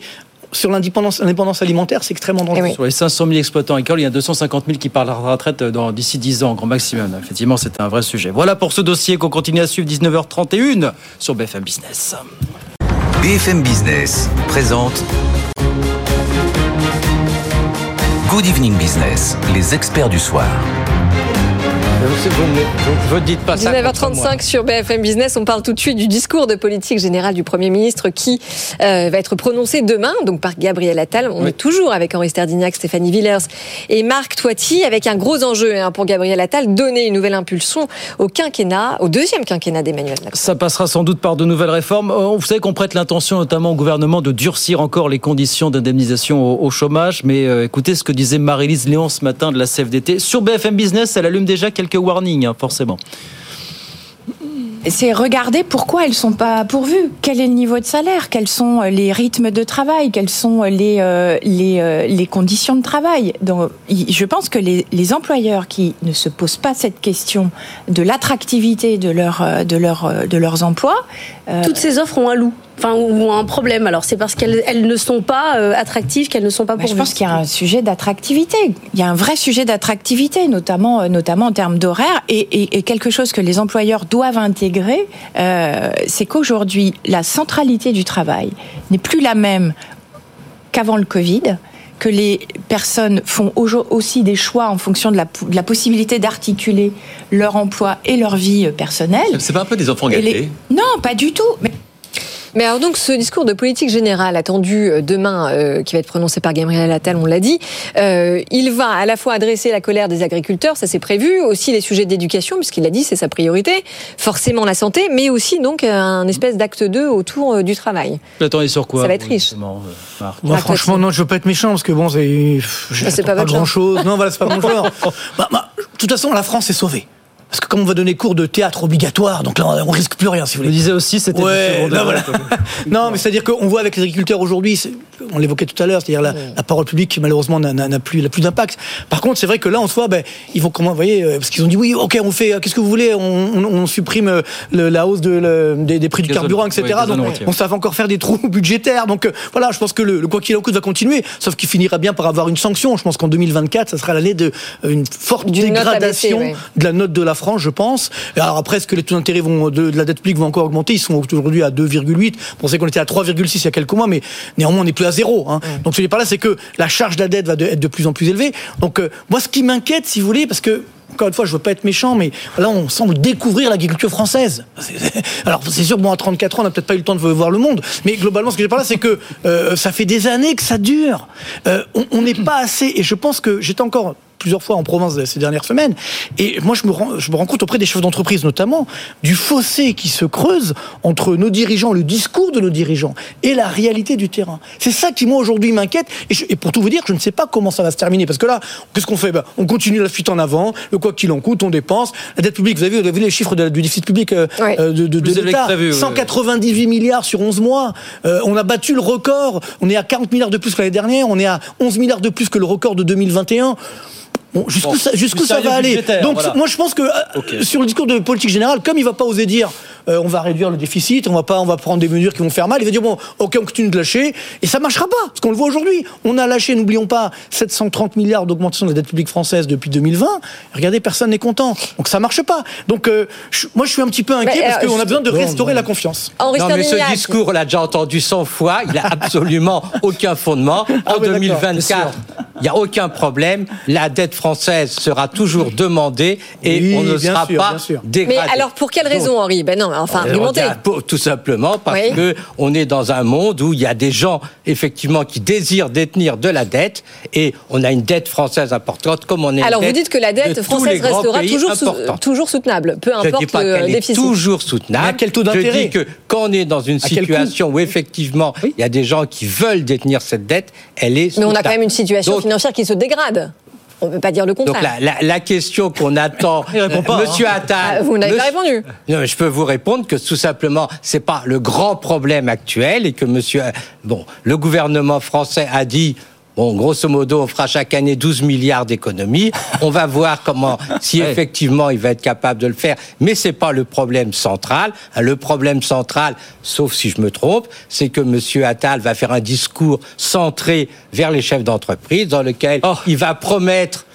sur l'indépendance l'indépendance alimentaire, c'est extrêmement dangereux. Sur les 500 000 exploitants agricoles, il y a 250 000 qui partent à la retraite dans- d'ici 10 ans, grand maximum. Effectivement, c'est un vrai sujet. Voilà pour ce dossier qu'on continue à suivre 19h31 sur BFM Business. BFM Business présente Good Evening Business, les experts du soir. Vous ne dites pas ça. contre moi. 19h35 sur BFM Business, on parle tout de suite du discours de politique générale du Premier ministre qui euh, va être prononcé demain, donc par Gabriel Attal. On est toujours avec Henri Sterdignac, Stéphanie Villers et Marc Toiti, avec un gros enjeu hein, pour Gabriel Attal, donner une nouvelle impulsion au quinquennat, au deuxième quinquennat d'Emmanuel Macron. Ça passera sans doute par de nouvelles réformes. Euh, Vous savez qu'on prête l'intention notamment au gouvernement de durcir encore les conditions d'indemnisation au, au chômage. Mais euh, écoutez ce que disait Marie-Lise Léon ce matin de la CFDT. Sur BFM Business, elle allume déjà quelques warnings, hein, forcément. C'est regarder pourquoi elles sont pas pourvues. Quel est le niveau de salaire? Quels sont les rythmes de travail? Quelles sont les euh, les, euh, les conditions de travail? Donc, je pense que les, les employeurs qui ne se posent pas cette question de l'attractivité de leur euh, de leur euh, de leurs emplois, euh, Toutes ces offres ont un loup. Enfin ou un problème. Alors c'est parce qu'elles elles ne sont pas euh, attractives qu'elles ne sont pas Bah, je pense qu'il y a un sujet d'attractivité. Il y a un vrai sujet d'attractivité, notamment, euh, notamment en termes d'horaire. Et, et- et quelque chose que les employeurs doivent intégrer, euh, c'est qu'aujourd'hui, la centralité du travail n'est plus la même qu'avant le Covid que les personnes font aussi des choix en fonction de la, po- de la possibilité d'articuler leur emploi et leur vie personnelle. C'est pas un peu des enfants gâtés? Les- Non, pas du tout. Mais Mais alors donc ce discours de politique générale attendu euh, demain, euh, qui va être prononcé par Gabriel Attal, on l'a dit, euh, il va à la fois adresser la colère des agriculteurs, ça c'est prévu, aussi les sujets d'éducation, puisqu'il a dit c'est sa priorité, forcément la santé, mais aussi donc un espèce d'acte 2 autour euh, du travail. Vous attendez sur quoi Ça va être riche. euh, Moi, franchement, non, je veux pas être méchant parce que bon, c'est. Je Bah, pas votre grand genre. chose. Non, voilà, c'est pas mon [laughs] genre. Bah, bah, de toute façon, la France est sauvée. Parce que comme on va donner cours de théâtre obligatoire, donc là, on on risque plus rien, si vous voulez. le disais aussi, c'était Ouais, non, voilà. [laughs] non, mais c'est-à-dire qu'on voit avec les agriculteurs aujourd'hui, on l'évoquait tout à l'heure, c'est-à-dire la, la parole publique malheureusement n'a- plus, n'a plus d'impact. Par contre, c'est vrai que là, en soi, ben, ils vont comment, vous voyez, euh, parce qu'ils ont dit oui, ok, on fait, euh, qu'est-ce que vous voulez, on, on- on supprime euh, le- la hausse de, le- des, des prix du carburant, etc. donc, routier. on savait encore faire des trous [laughs] budgétaires. Donc euh, voilà, je pense que le, le quoi qu'il en coûte va continuer, sauf qu'il finira bien par avoir une sanction. Je pense qu'en 2024, ça sera l'année forte D'une note dégradation abaissée, ouais. de la note de la France, je pense. Alors après, est-ce que les taux d'intérêt vont de, de la dette publique vont encore augmenter? Ils sont aujourd'hui à 2,8. On sait qu'on était à 3,6 il y a quelques mois, mais néanmoins on n'est plus à zéro. Hein. Donc ce que je par là, c'est que la charge de la dette va de- être de plus en plus élevée. Donc euh, moi, ce qui m'inquiète, si vous voulez, parce que encore une fois, je veux pas être méchant, mais là, on semble découvrir l'agriculture française. [laughs] Alors, c'est sûr, bon, à 34 ans, on n'a peut-être pas eu le temps de voir le monde, mais globalement, ce que j'ai par là, c'est que euh, ça fait des années que ça dure. Euh, on n'est pas assez, et je pense que j'étais encore plusieurs fois en province ces dernières semaines. Et moi, je me rends, je me rends compte auprès des chefs d'entreprise, notamment, du fossé qui se creuse entre nos dirigeants, le discours de nos dirigeants, et la réalité du terrain. C'est ça qui, moi, aujourd'hui, m'inquiète. Et, pour tout vous dire, je ne sais pas comment ça va se terminer. Parce que là, qu'est-ce qu'on fait? Ben, On continue la fuite en avant, le quoi qu'il en coûte, on dépense. La dette publique, vous avez vu, vous avez vu les chiffres de du déficit public euh, Ouais. euh, de, de, l'État prévu, ouais. 198 milliards sur 11 mois. Euh, on a battu le record. On est à 40 milliards de plus que l'année dernière. On est à 11 milliards de plus que le record de 2021. Bon, jusqu'où Bon, ça, va aller Donc voilà. moi je pense que euh, sur le discours de politique générale, comme il va pas oser dire euh, on va réduire le déficit, on va pas, on va prendre des mesures qui vont faire mal, il va dire bon, ok, on continue de lâcher et ça marchera pas parce qu'on le voit aujourd'hui. On a lâché, n'oublions pas, 730 milliards d'augmentation de la dette publique française depuis 2020. Regardez, personne n'est content, donc ça marche pas. Donc euh, je- moi je suis un petit peu inquiet Mais, parce euh, qu'on a besoin de restaurer bon. la confiance. Henri Non, mais ce discours, on l'a déjà entendu 100 fois. Il a absolument [laughs] aucun fondement. En Ah oui, d'accord, 2024, il n'y a aucun problème. La dette française sera toujours demandée et Oui, on ne sera sûr, pas sûr. Mais dégradé. alors pour quelle raison, Henri? Ben non, enfin, Euh, regarde, pour- tout simplement parce Oui. que on est dans un monde où il y a des gens effectivement qui désirent détenir de la dette et on a une dette française importante comme on est. Alors une vous dette dites que la de dette française restera toujours, sou- toujours soutenable, peu Je ne dis importe pas le qu'elle est déficit. toujours soutenable. Mais à quel taux Je d'intérêt dis que quand on est dans une situation où effectivement il y a des gens qui veulent détenir cette dette, elle est Mais on a quand même une situation Donc, financière qui se dégrade. On ne peut pas dire le donc contraire. la, la- la question qu'on attend, [laughs] pas, Monsieur hein. Attal, Ah, vous n'avez pas répondu. Non, mais je peux vous répondre que tout simplement, c'est pas le grand problème actuel et que Monsieur, bon, le gouvernement français a dit. Bon, grosso modo, on fera chaque année 12 milliards d'économies. On va voir comment, [laughs] si effectivement il va être capable de le faire. Mais c'est pas le problème central. Le problème central, sauf si je me trompe, c'est que Monsieur Attal va faire un discours centré vers les chefs d'entreprise dans lequel Oh. il va promettre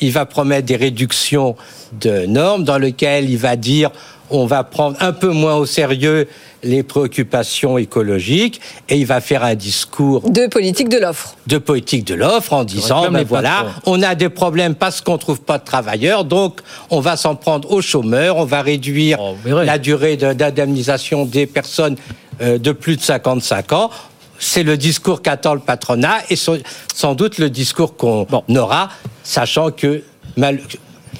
il va promettre des réductions de normes dans lesquelles il va dire on va prendre un peu moins au sérieux les préoccupations écologiques et il va faire un discours De politique de l'offre. de politique de l'offre en disant ben voilà, on a des problèmes parce qu'on trouve pas de travailleurs, donc on va s'en prendre aux chômeurs, on va réduire Oh, la durée de- d'indemnisation des personnes euh, de plus de 55 ans. C'est le discours qu'attend le patronat et sans doute le discours qu'on aura, sachant que mal-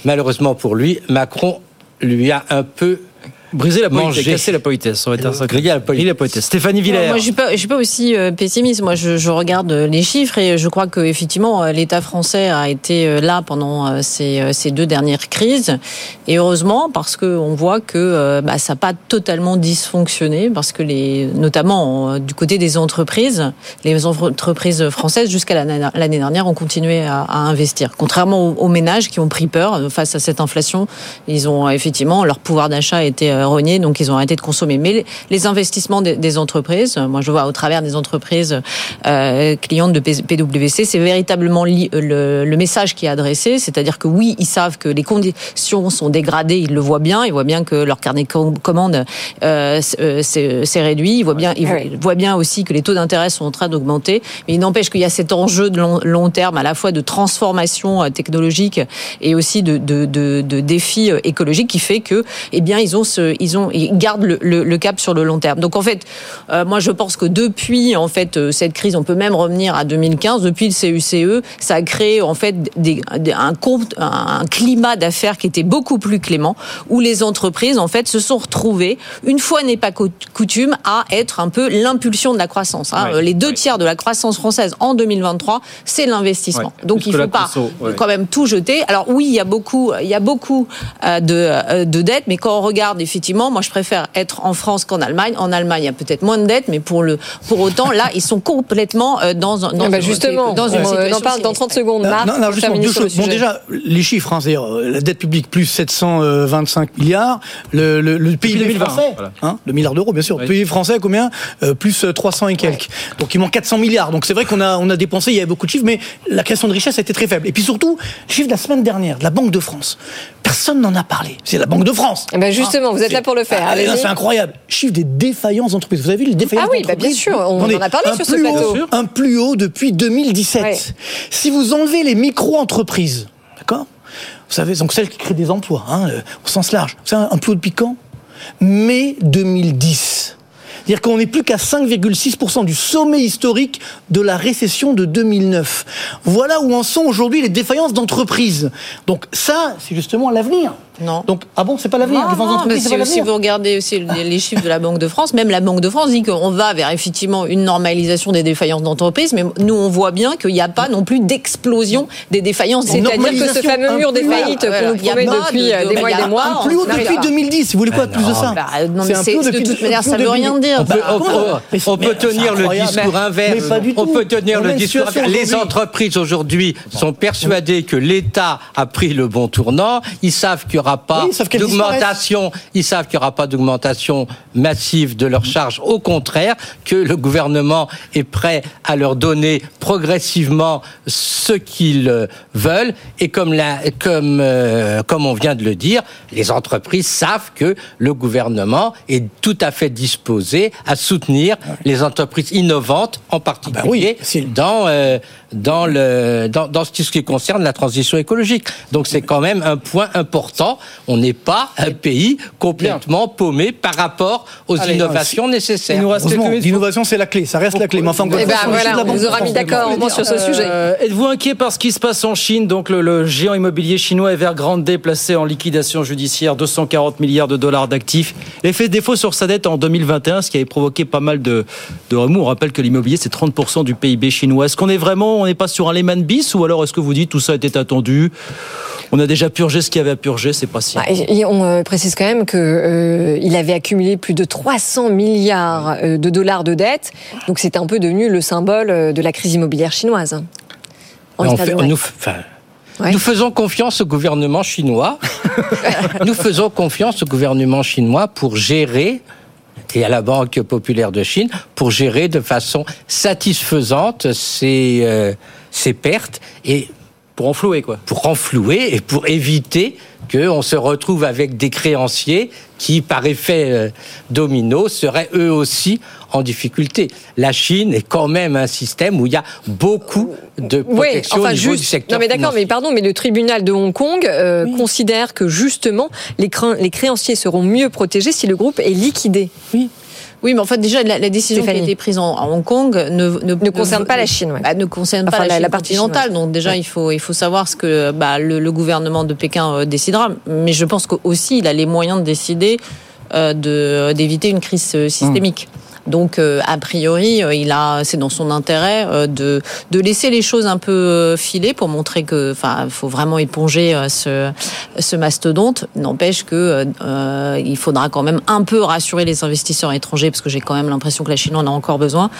malheureusement pour lui, Macron lui a un peu Briser la politesse, Manger. casser la politesse, on va dire ça. la Griller la politesse. Stéphanie Ouais, Villers. Moi, je suis pas, je suis pas aussi euh, pessimiste. Moi, je, je regarde euh, les chiffres et je crois que effectivement, euh, l'État français a été là pendant ces, ces deux dernières crises. Et heureusement, parce que on voit que bah, ça n'a pas totalement dysfonctionné, parce que les, notamment du côté des entreprises, les entreprises françaises jusqu'à l'année dernière ont continué à, à investir. Contrairement aux, aux ménages qui ont pris peur face à cette inflation, ils ont effectivement leur pouvoir d'achat a été euh, euh, renié, donc ils ont arrêté de consommer. Mais les, investissements des, des entreprises, euh, moi je vois au travers des entreprises euh, clientes de PwC, c'est véritablement li- le, le message qui est adressé, c'est-à-dire que oui, ils savent que les conditions sont dégradées, ils le voient bien, ils voient bien que leur carnet de com- commandes euh, euh, s'est réduit, ils voient bien, ils voient, ils voient bien aussi que les taux d'intérêt sont en train d'augmenter, mais il n'empêche qu'il y a cet enjeu de long, long terme à la fois de transformation euh, technologique et aussi de, de, de, de défis euh, écologiques qui fait que, eh bien, ils ont ce, ils ont, ils gardent le, le, le cap sur le long terme. Donc en fait, euh, moi je pense que depuis en fait euh, cette crise, on peut même revenir à 2015. Depuis le CUCE, ça a créé en fait des, des- un, climat d'affaires qui était beaucoup plus clément, où les entreprises en fait se sont retrouvées, une fois n'est pas cou- coutume, à être un peu l'impulsion de la croissance. hein. Ouais. Les deux tiers de la croissance française en 2023, c'est l'investissement. Ouais. Donc il que faut pas conso, quand même tout jeter. Alors oui, il y a beaucoup, il y a beaucoup euh, de, de dettes, mais quand on regarde effectivement, moi je préfère être en France qu'en Allemagne. En Allemagne, il y a peut-être moins de dettes, mais pour le, pour autant, là, ils sont complètement euh, dans, dans, Ah bah une- justement, dans une on situation en parle dans 30 secondes. Euh, Marc, non, non, justement, deux choses. Bon, déjà, les chiffres, hein, c'est-à-dire euh, la dette publique plus 725 milliards, le, le, le PIB 2020, français, voilà. hein, le milliard d'euros, bien sûr, le PIB français, combien Euh, Plus euh, 300 et quelques. Donc il manque 400 milliards. Donc c'est vrai qu'on a, on a dépensé, il y avait beaucoup de chiffres, mais la création de richesse a été très faible. Et puis surtout, le chiffre de la semaine dernière, de la Banque de France, personne n'en a parlé. C'est la Banque de France. Eh ben justement, vous êtes c'est- là pour le faire. Ah, c'est incroyable. Chiffre des défaillances d'entreprises. Vous avez vu les défaillances Ah oui, bah bien sûr, on Attendez, en a parlé un sur ce plus haut- plateau. Un plus haut depuis 2017. Ouais. Si vous enlevez les micro-entreprises, d'accord Vous savez, donc celles qui créent des emplois, hein, euh, au sens large. Vous savez, un plus haut depuis quand? Mai 2010. C'est-à-dire qu'on n'est plus qu'à 5,6% du sommet historique de la récession de 2009. Voilà où en sont aujourd'hui les défaillances d'entreprises. Donc ça, c'est justement l'avenir. Non. Donc, ah bon, c'est pas l'avenir. D'entreprise, si, si vous regardez aussi les, chiffres de la Banque de France, même la Banque de France dit qu'on va vers effectivement une normalisation des défaillances d'entreprises, mais nous on voit bien qu'il n'y a pas non plus d'explosion des défaillances. C'est-à-dire que ce fameux mur des faillites Voilà, qu'on nous il y a promet pas depuis de- euh, des de- mois et il y a des mois. Un plus haut depuis pas. 2010. Vous voulez quoi de plus de ça Bah, de toute manière, ça veut rien dire. On peut, Bah, on peut- tenir le discours inverse. on peut tenir le discours. Les entreprises aujourd'hui sont persuadées que l'État a pris le bon tournant. Ils savent qu'il n'y aura pas Oui, d'augmentation. Ils savent qu'il n'y aura pas d'augmentation massive de leurs charges. Au contraire, que le gouvernement est prêt à leur donner progressivement ce qu'ils veulent. Et comme, la, comme, euh, comme on vient de le dire, les entreprises savent que le gouvernement est tout à fait disposé à soutenir les entreprises innovantes, en particulier dans, euh, dans, le, dans, dans ce qui concerne la transition écologique. Donc c'est quand même un point important. On n'est pas un pays complètement paumé par rapport aux Allez, innovations nécessaires. Il nous reste l'innovation, c'est la clé. Ça reste la clé. Mais enfin, Eh ben voilà, on de aura mis d'accord au moins sur ce sujet. Euh, Êtes-vous inquiet par ce qui se passe en Chine? Donc le, le géant immobilier chinois Evergrande placé en liquidation judiciaire, 240 milliards de dollars d'actifs. Fait défaut sur sa dette en 2021, ce qui avait provoqué pas mal de, de remous. On rappelle que l'immobilier c'est 30% du PIB chinois. Est-ce qu'on est vraiment, on n'est pas sur un Lehman bis ou alors est-ce que vous dites tout ça était attendu? On a déjà purgé ce qu'il y avait à purger, c'est pas si. Bah, et- on euh, précise quand même que euh, il avait accumulé plus de 300 milliards euh, de dollars de dettes, donc c'est un peu devenu le symbole euh, de la crise immobilière chinoise. hein. En On état fait- de- ouais. nous, enfin, nous faisons confiance au gouvernement chinois. [laughs] nous faisons confiance au gouvernement chinois pour gérer et à la Banque populaire de Chine pour gérer de façon satisfaisante ces, euh, ces pertes et pour renflouer quoi. Pour renflouer et pour éviter qu'on se retrouve avec des créanciers qui, par effet euh, domino, seraient eux aussi en difficulté. La Chine est quand même un système où il y a beaucoup de Oui, protection enfin au niveau juste. du secteur non mais d'accord, mais pardon, mais le tribunal de Hong Kong euh, considère que justement les, les créanciers seront mieux protégés si le groupe est liquidé. Oui. Oui, mais en fait, déjà, la, la décision qui a été prise en, à Hong Kong ne, ne, concerne pas la Chine, ouais. bah, ne concerne Enfin, pas la, la- Chine la partie continentale. Donc déjà, il faut il faut savoir ce que bah, le, le gouvernement de Pékin euh, décidera. Mais je pense qu'aussi, il a les moyens de décider euh, de d'éviter une crise euh, systémique. Donc, euh, a priori, euh, il a, c'est dans son intérêt euh, de de laisser les choses un peu filer pour montrer que, enfin, faut vraiment éponger euh, ce ce mastodonte. N'empêche que euh, il faudra quand même un peu rassurer les investisseurs étrangers parce que j'ai quand même l'impression que la Chine en a encore besoin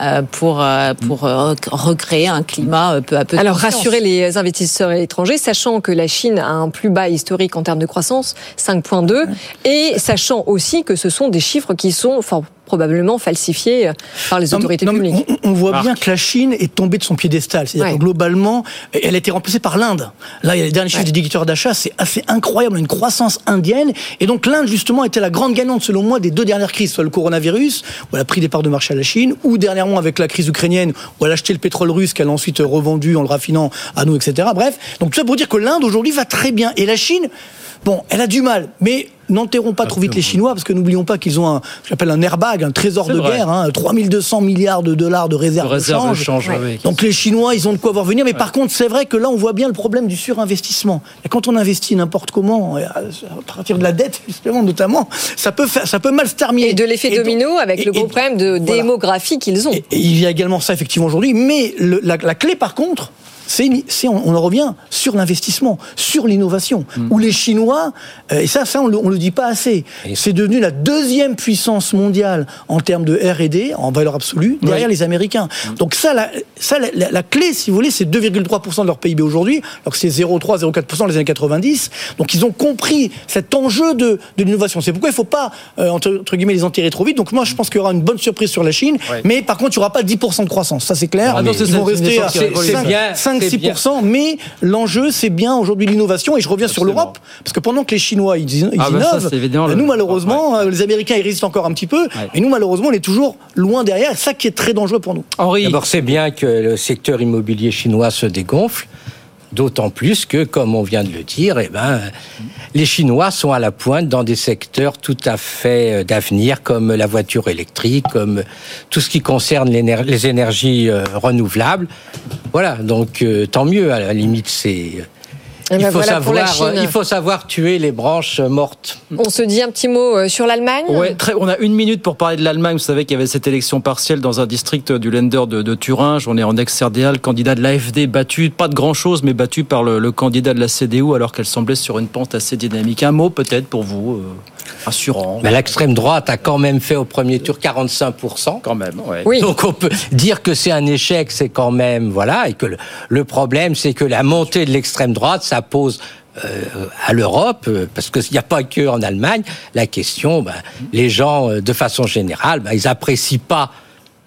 euh, pour euh, pour recréer un climat euh, peu à peu. Alors rassurer les investisseurs étrangers, sachant que la Chine a un plus bas historique en termes de croissance, 5,2, et sachant aussi que ce sont des chiffres qui sont fort probablement falsifiés par les autorités non, publiques. On, on voit bien que la Chine est tombée de son piédestal. C'est-à-dire Ouais. que globalement, elle a été remplacée par l'Inde. Là, il y a les derniers chiffres des directeurs d'achat, c'est assez incroyable, une croissance indienne. Et donc l'Inde, justement, était la grande gagnante, selon moi, des deux dernières crises, soit le coronavirus, où elle a pris des parts de marché à la Chine, ou dernièrement avec la crise ukrainienne, où elle a acheté le pétrole russe qu'elle a ensuite revendu en le raffinant à nous, etc. Bref, donc tout ça pour dire que l'Inde, aujourd'hui, va très bien. Et la Chine, bon, elle a du mal, mais n'enterrons pas trop vite les Chinois, parce que n'oublions pas qu'ils ont un, j'appelle un airbag, un trésor de vrai. guerre, hein, 3200 milliards de dollars de réserves De réserves de change. change, ouais, ouais. Donc les Chinois, ils ont de quoi voir venir. Mais par contre, c'est vrai que là, on voit bien le problème du surinvestissement. Et quand on investit n'importe comment, et à partir de la dette, justement, notamment, ça peut, faire, ça peut mal se terminer. Et de l'effet donc- domino avec et- le gros et- problème de voilà. démographie qu'ils ont. Et il y a également ça, effectivement, aujourd'hui. Mais le- la, la clé, par contre, c'est, on, on en revient sur l'investissement, sur l'innovation, Hmm. où les Chinois, euh, et ça, ça on le, on le dit pas assez, c'est devenu la deuxième puissance mondiale en termes de R&D, en valeur absolue, derrière les Américains. Hmm. Donc ça, la, ça la, la- la clé, si vous voulez, c'est 2,3% de leur PIB aujourd'hui, alors que c'est 0,3, 0,4% dans les années 90. Donc ils ont compris cet enjeu de, de l'innovation. C'est pourquoi il faut pas, euh, entre, entre guillemets, les enterrer trop vite. Donc moi, je pense qu'il y aura une bonne surprise sur la Chine, mais par contre, il n'y aura pas 10% de croissance. Ça, c'est clair. Ah Ils vont rester à effort qui est révolté. C'est bien, 5-6%, mais l'enjeu, c'est bien aujourd'hui l'innovation. Et je reviens sur l'Europe, parce que pendant que les Chinois, ils, ils Ah bah ça, innovent, nous, malheureusement, euh, les Américains, ils résistent encore un petit peu, et nous, malheureusement, on est toujours loin derrière. C'est ça qui est très dangereux pour nous. D'abord, c'est bien que le secteur immobilier chinois se dégonfle. D'autant plus que, comme on vient de le dire, eh ben, les Chinois sont à la pointe dans des secteurs tout à fait euh, d'avenir, comme la voiture électrique, comme tout ce qui concerne les énergies euh, renouvelables. Voilà, donc euh, tant mieux. À la limite, c'est il ben faut voilà savoir, euh, il faut savoir tuer les branches euh, mortes. On se dit un petit mot euh, sur l'Allemagne? Ouais, très, on a une minute pour parler de l'Allemagne. Vous savez qu'il y avait cette élection partielle dans un district du Länder de, de Thuringe. On est en ex-RDA, le candidat de l'AFD battu, pas de grand-chose, mais battu par le, le candidat de la CDU alors qu'elle semblait sur une pente assez dynamique. Un mot peut-être pour vous, euh, rassurant. Mais l'extrême droite a quand même fait au premier tour 45%. Quand même, ouais. Donc on peut dire que c'est un échec, c'est quand même voilà, et que le, le problème c'est que la montée de l'extrême droite, ça pose euh, à l'Europe, euh, parce qu'il n'y a pas que en Allemagne, la question, ben, les gens euh, de façon générale, ben, ils apprécient pas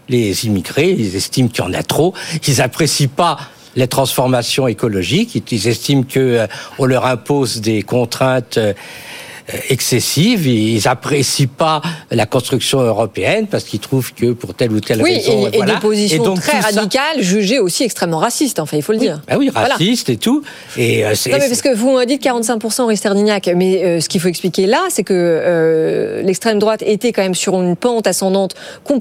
les immigrés, ils estiment qu'il y en a trop, ils apprécient pas les transformations écologiques, ils estiment que euh, on leur impose des contraintes excessives, ils apprécient pas la construction européenne parce qu'ils trouvent que pour telle ou telle Oui, raison, et, des positions Et donc, très ça- radicales, jugées aussi extrêmement racistes, enfin, il faut le dire. Ah oui, Voilà. raciste et tout. Et euh, c'est Non, mais parce que vous m'avez dit 45% Rister Dignac, mais euh, ce qu'il faut expliquer là, c'est que euh, l'extrême droite était quand même sur une pente ascendante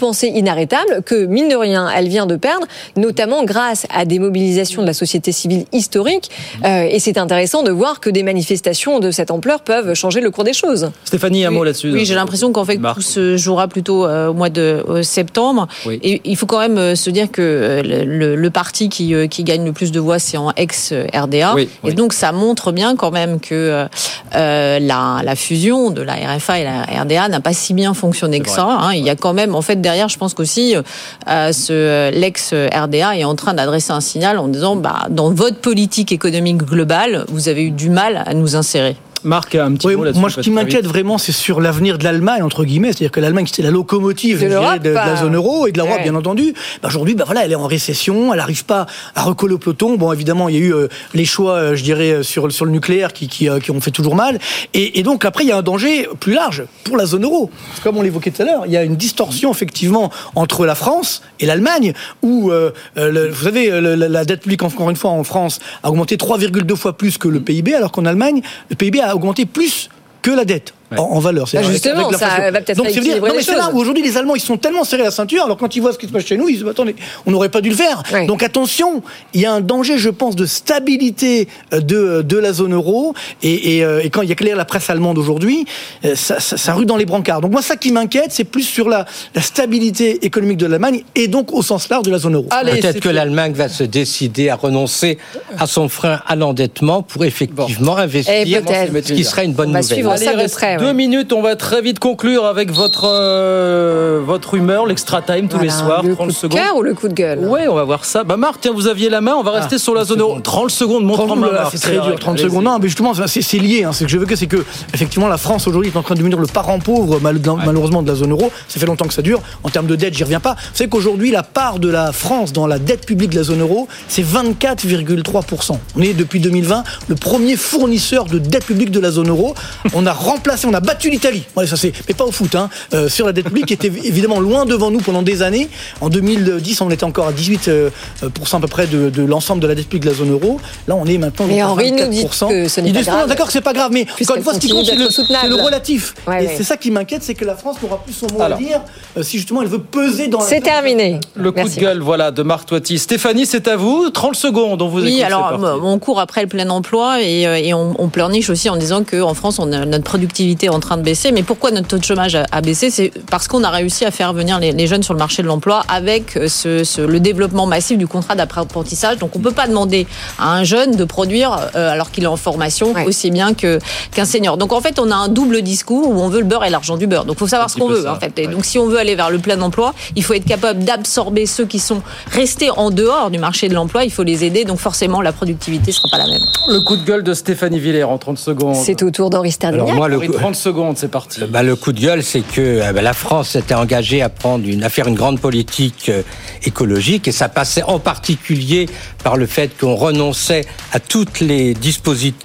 pensait inarrêtable, que mine de rien, elle vient de perdre, notamment grâce à des mobilisations de la société civile historique. Euh, et c'est intéressant de voir que des manifestations de cette ampleur peuvent changer le cours des choses. Stéphanie, un mot là-dessus. Oui, j'ai l'impression qu'en fait Marc. tout se jouera plutôt euh, au mois de euh, septembre. Oui. Et il faut quand même euh, se dire que euh, le, parti qui, euh, qui gagne le plus de voix, c'est en ex-RDA. Oui, et oui. donc ça montre bien quand même que euh, euh, la, la fusion de la RFA et la RDA n'a pas si bien fonctionné que ça. hein. Il y a quand même, en fait, derrière, je pense qu'aussi euh, ce l'ex-RDA est en train d'adresser un signal en disant, bah, dans votre politique économique globale, vous avez eu du mal à nous insérer. Marc, un petit Oui, mot là-dessus. moi, ce qui m'inquiète vraiment, c'est sur l'avenir de l'Allemagne, entre guillemets. C'est-à-dire que l'Allemagne, c'était la locomotive De dirais, de, de la bah. zone euro et de l'Europe, Ouais. bien entendu. Bah, Aujourd'hui, bah, voilà, elle est en récession, elle n'arrive pas à recoller au peloton. Bon, évidemment, il y a eu euh, les choix, euh, je dirais, euh, sur, sur le nucléaire qui, qui, euh, qui ont fait toujours mal. Et, et donc, après, il y a un danger plus large pour la zone euro. Comme on l'évoquait tout à l'heure, il y a une distorsion, effectivement, entre la France et l'Allemagne, où, le- vous savez, le- la, la dette publique, encore une fois, en France, a augmenté 3,2 fois plus que le PIB, alors qu'en Allemagne, le PIB a augmenté plus que la dette. En, en valeur. Bah, justement, ça l'inflation. va peut-être Donc, c'est rééquilibrer dire- non, mais les c'est là où aujourd'hui les Allemands ils sont tellement serrés la ceinture, alors quand ils voient ce qui se passe chez nous, ils se disent attendez, on n'aurait pas dû le faire. Donc attention, il y a un danger, je pense, de stabilité euh, de, de la zone euro. Et, et, euh, et quand il y a clair la presse allemande aujourd'hui, euh, ça, ça, ça rue dans les brancards. Donc moi, ça qui m'inquiète, c'est plus sur la, la stabilité économique de l'Allemagne et donc au sens large de la zone euro. Peut-être que l'Allemagne va se décider à renoncer à son frein à l'endettement pour effectivement investir, Eh, peut-être. ce qui serait une bonne nouvelle. Allez, il reste deux minutes, on va très vite conclure avec votre, euh, votre humeur, l'extra time tous les soirs, le 30 coup de secondes. cœur ou le coup de gueule Ouais, on va voir ça. Bah Marc, tiens, vous aviez la main, on va rester sur la zone euro. 30 secondes, montre en 30 main, secondes, là, Marc. c'est très dur. 30 secondes. Non, mais justement, c'est c'est lié. Hein. Ce que je veux que c'est que, effectivement, la France aujourd'hui est en train de devenir le parent pauvre, mal- malheureusement, de la zone euro. Ça fait longtemps que ça dure. En termes de dette, j'y reviens pas. Vous savez qu'aujourd'hui, la part de la France dans la dette publique de la zone euro, c'est 24,3%. On est depuis 2020 le premier fournisseur de dette publique de la zone euro. On a [laughs] remplacé, on a battu l'Italie. Ouais, ça c'est, mais pas au foot, hein. Euh, sur la dette publique, qui était [laughs] évidemment loin devant nous pendant des années. En 2010, on était encore à 18% euh, à peu près de, de l'ensemble de la dette publique de la zone euro. Là, on est maintenant Mais à Henri nous 24%. dit que ce n'est pas grave. D'accord, c'est pas grave, mais encore une fois, ce qui compte, c'est le, d'être soutenable. c'est le relatif. Ouais, Et ouais. c'est ça qui m'inquiète, c'est que la France n'aura plus son mot Alors. à dire euh, si justement elle veut peser dans la C'est terminé. Le coup de gueule, voilà, de Marc Toiti. Stéphanie, c'est à vous. 30 secondes, on vous Oui, écoute, c'est alors on court après le plein emploi et, et on, on pleurniche aussi en disant qu'en France, on a, notre productivité est en train de baisser. Mais pourquoi notre taux de chômage a, baissé? C'est parce qu'on a réussi à faire venir les, les jeunes sur le marché de l'emploi avec euh, ce, ce- le développement massif du contrat d'après-apprentissage. Donc on peut pas demander à un jeune de produire euh, alors qu'il est en formation aussi bien que qu'un senior. Donc en fait, on a un double discours où on veut le beurre et l'argent du beurre. Donc il faut savoir ce qu'on veut ça, en fait. Et donc si on veut aller vers le plein emploi, il faut être capable d'absorber ceux qui sont restés en dehors du marché de l'emploi. Il faut les aider. Donc forcément, la productivité sera pas la même. Le coup de gueule de Stéphanie Villers en 30 secondes. C'est au tour d'Henri Sterdignac. Alors moi, le Oui, coup- 30 secondes, c'est parti. Bah, le coup de gueule, c'est que euh, bah, la France s'était engagée à prendre une, à faire une grande politique euh, écologique, et ça passait en particulier par le fait qu'on renonçait à toutes les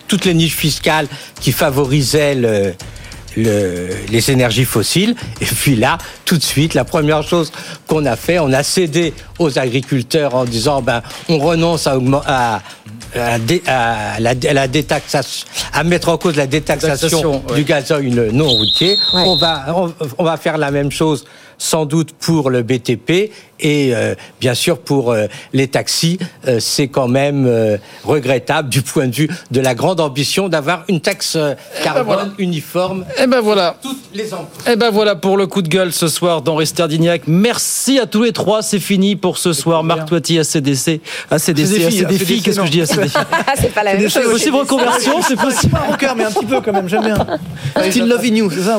toutes les niches fiscales qui favorisaient le, le- les énergies fossiles. Et puis là, tout de suite, la première chose qu'on a fait, on a cédé aux agriculteurs en disant, ben, on renonce à, à dé- à la, à la détaxation, à mettre en cause la détaxation Taxation, ouais. du gazoil non routier. On va, on, on va faire la même chose sans doute pour le BTP et euh, bien sûr pour euh, les taxis, euh, c'est quand même euh, regrettable du point de vue de la grande ambition d'avoir une taxe euh, carbone voilà. uniforme. Eh ben voilà. Toutes les emplois. Eh ben voilà pour le coup de gueule ce soir d'Henri Sterdignac. Merci à tous les trois. C'est fini pour ce soir. Marc Toiti, ACDC, ACDC, ACDFI. Qu'est-ce que je dis ACDFI [laughs] Ah, c'est pas la même C'est chose. des- Possible reconversion, c'est possible. Pas un rocker, mais un petit peu quand même, j'aime bien. Still loving you, c'est ça.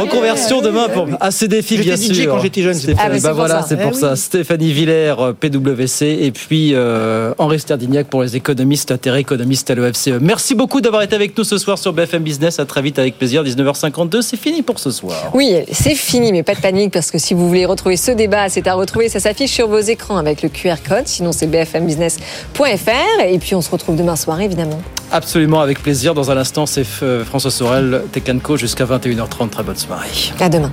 Reconversion demain pour ACDFI, bien J'étais sûr. DJ quand j'étais jeune, c'est Ah, c'est bah pour voilà, ça. c'est pour Eh ça. Stéphanie Villers, euh, PWC, et puis euh, Henri Sterdignac pour les économistes, intérêt économistes à l'OFCE. Merci beaucoup d'avoir été avec nous ce soir sur BFM Business. À très vite avec plaisir. 19h52, c'est fini pour ce soir. Oui, c'est fini, mais pas de panique, parce que si vous voulez retrouver ce débat, c'est à retrouver, ça s'affiche sur vos écrans avec le QR code, sinon c'est bfmbusiness.fr, et puis on se retrouve demain soir, évidemment. Absolument, avec plaisir. Dans un instant, c'est euh, François Sorel, Tecanco, jusqu'à 21h30. Très bonne soirée. À demain.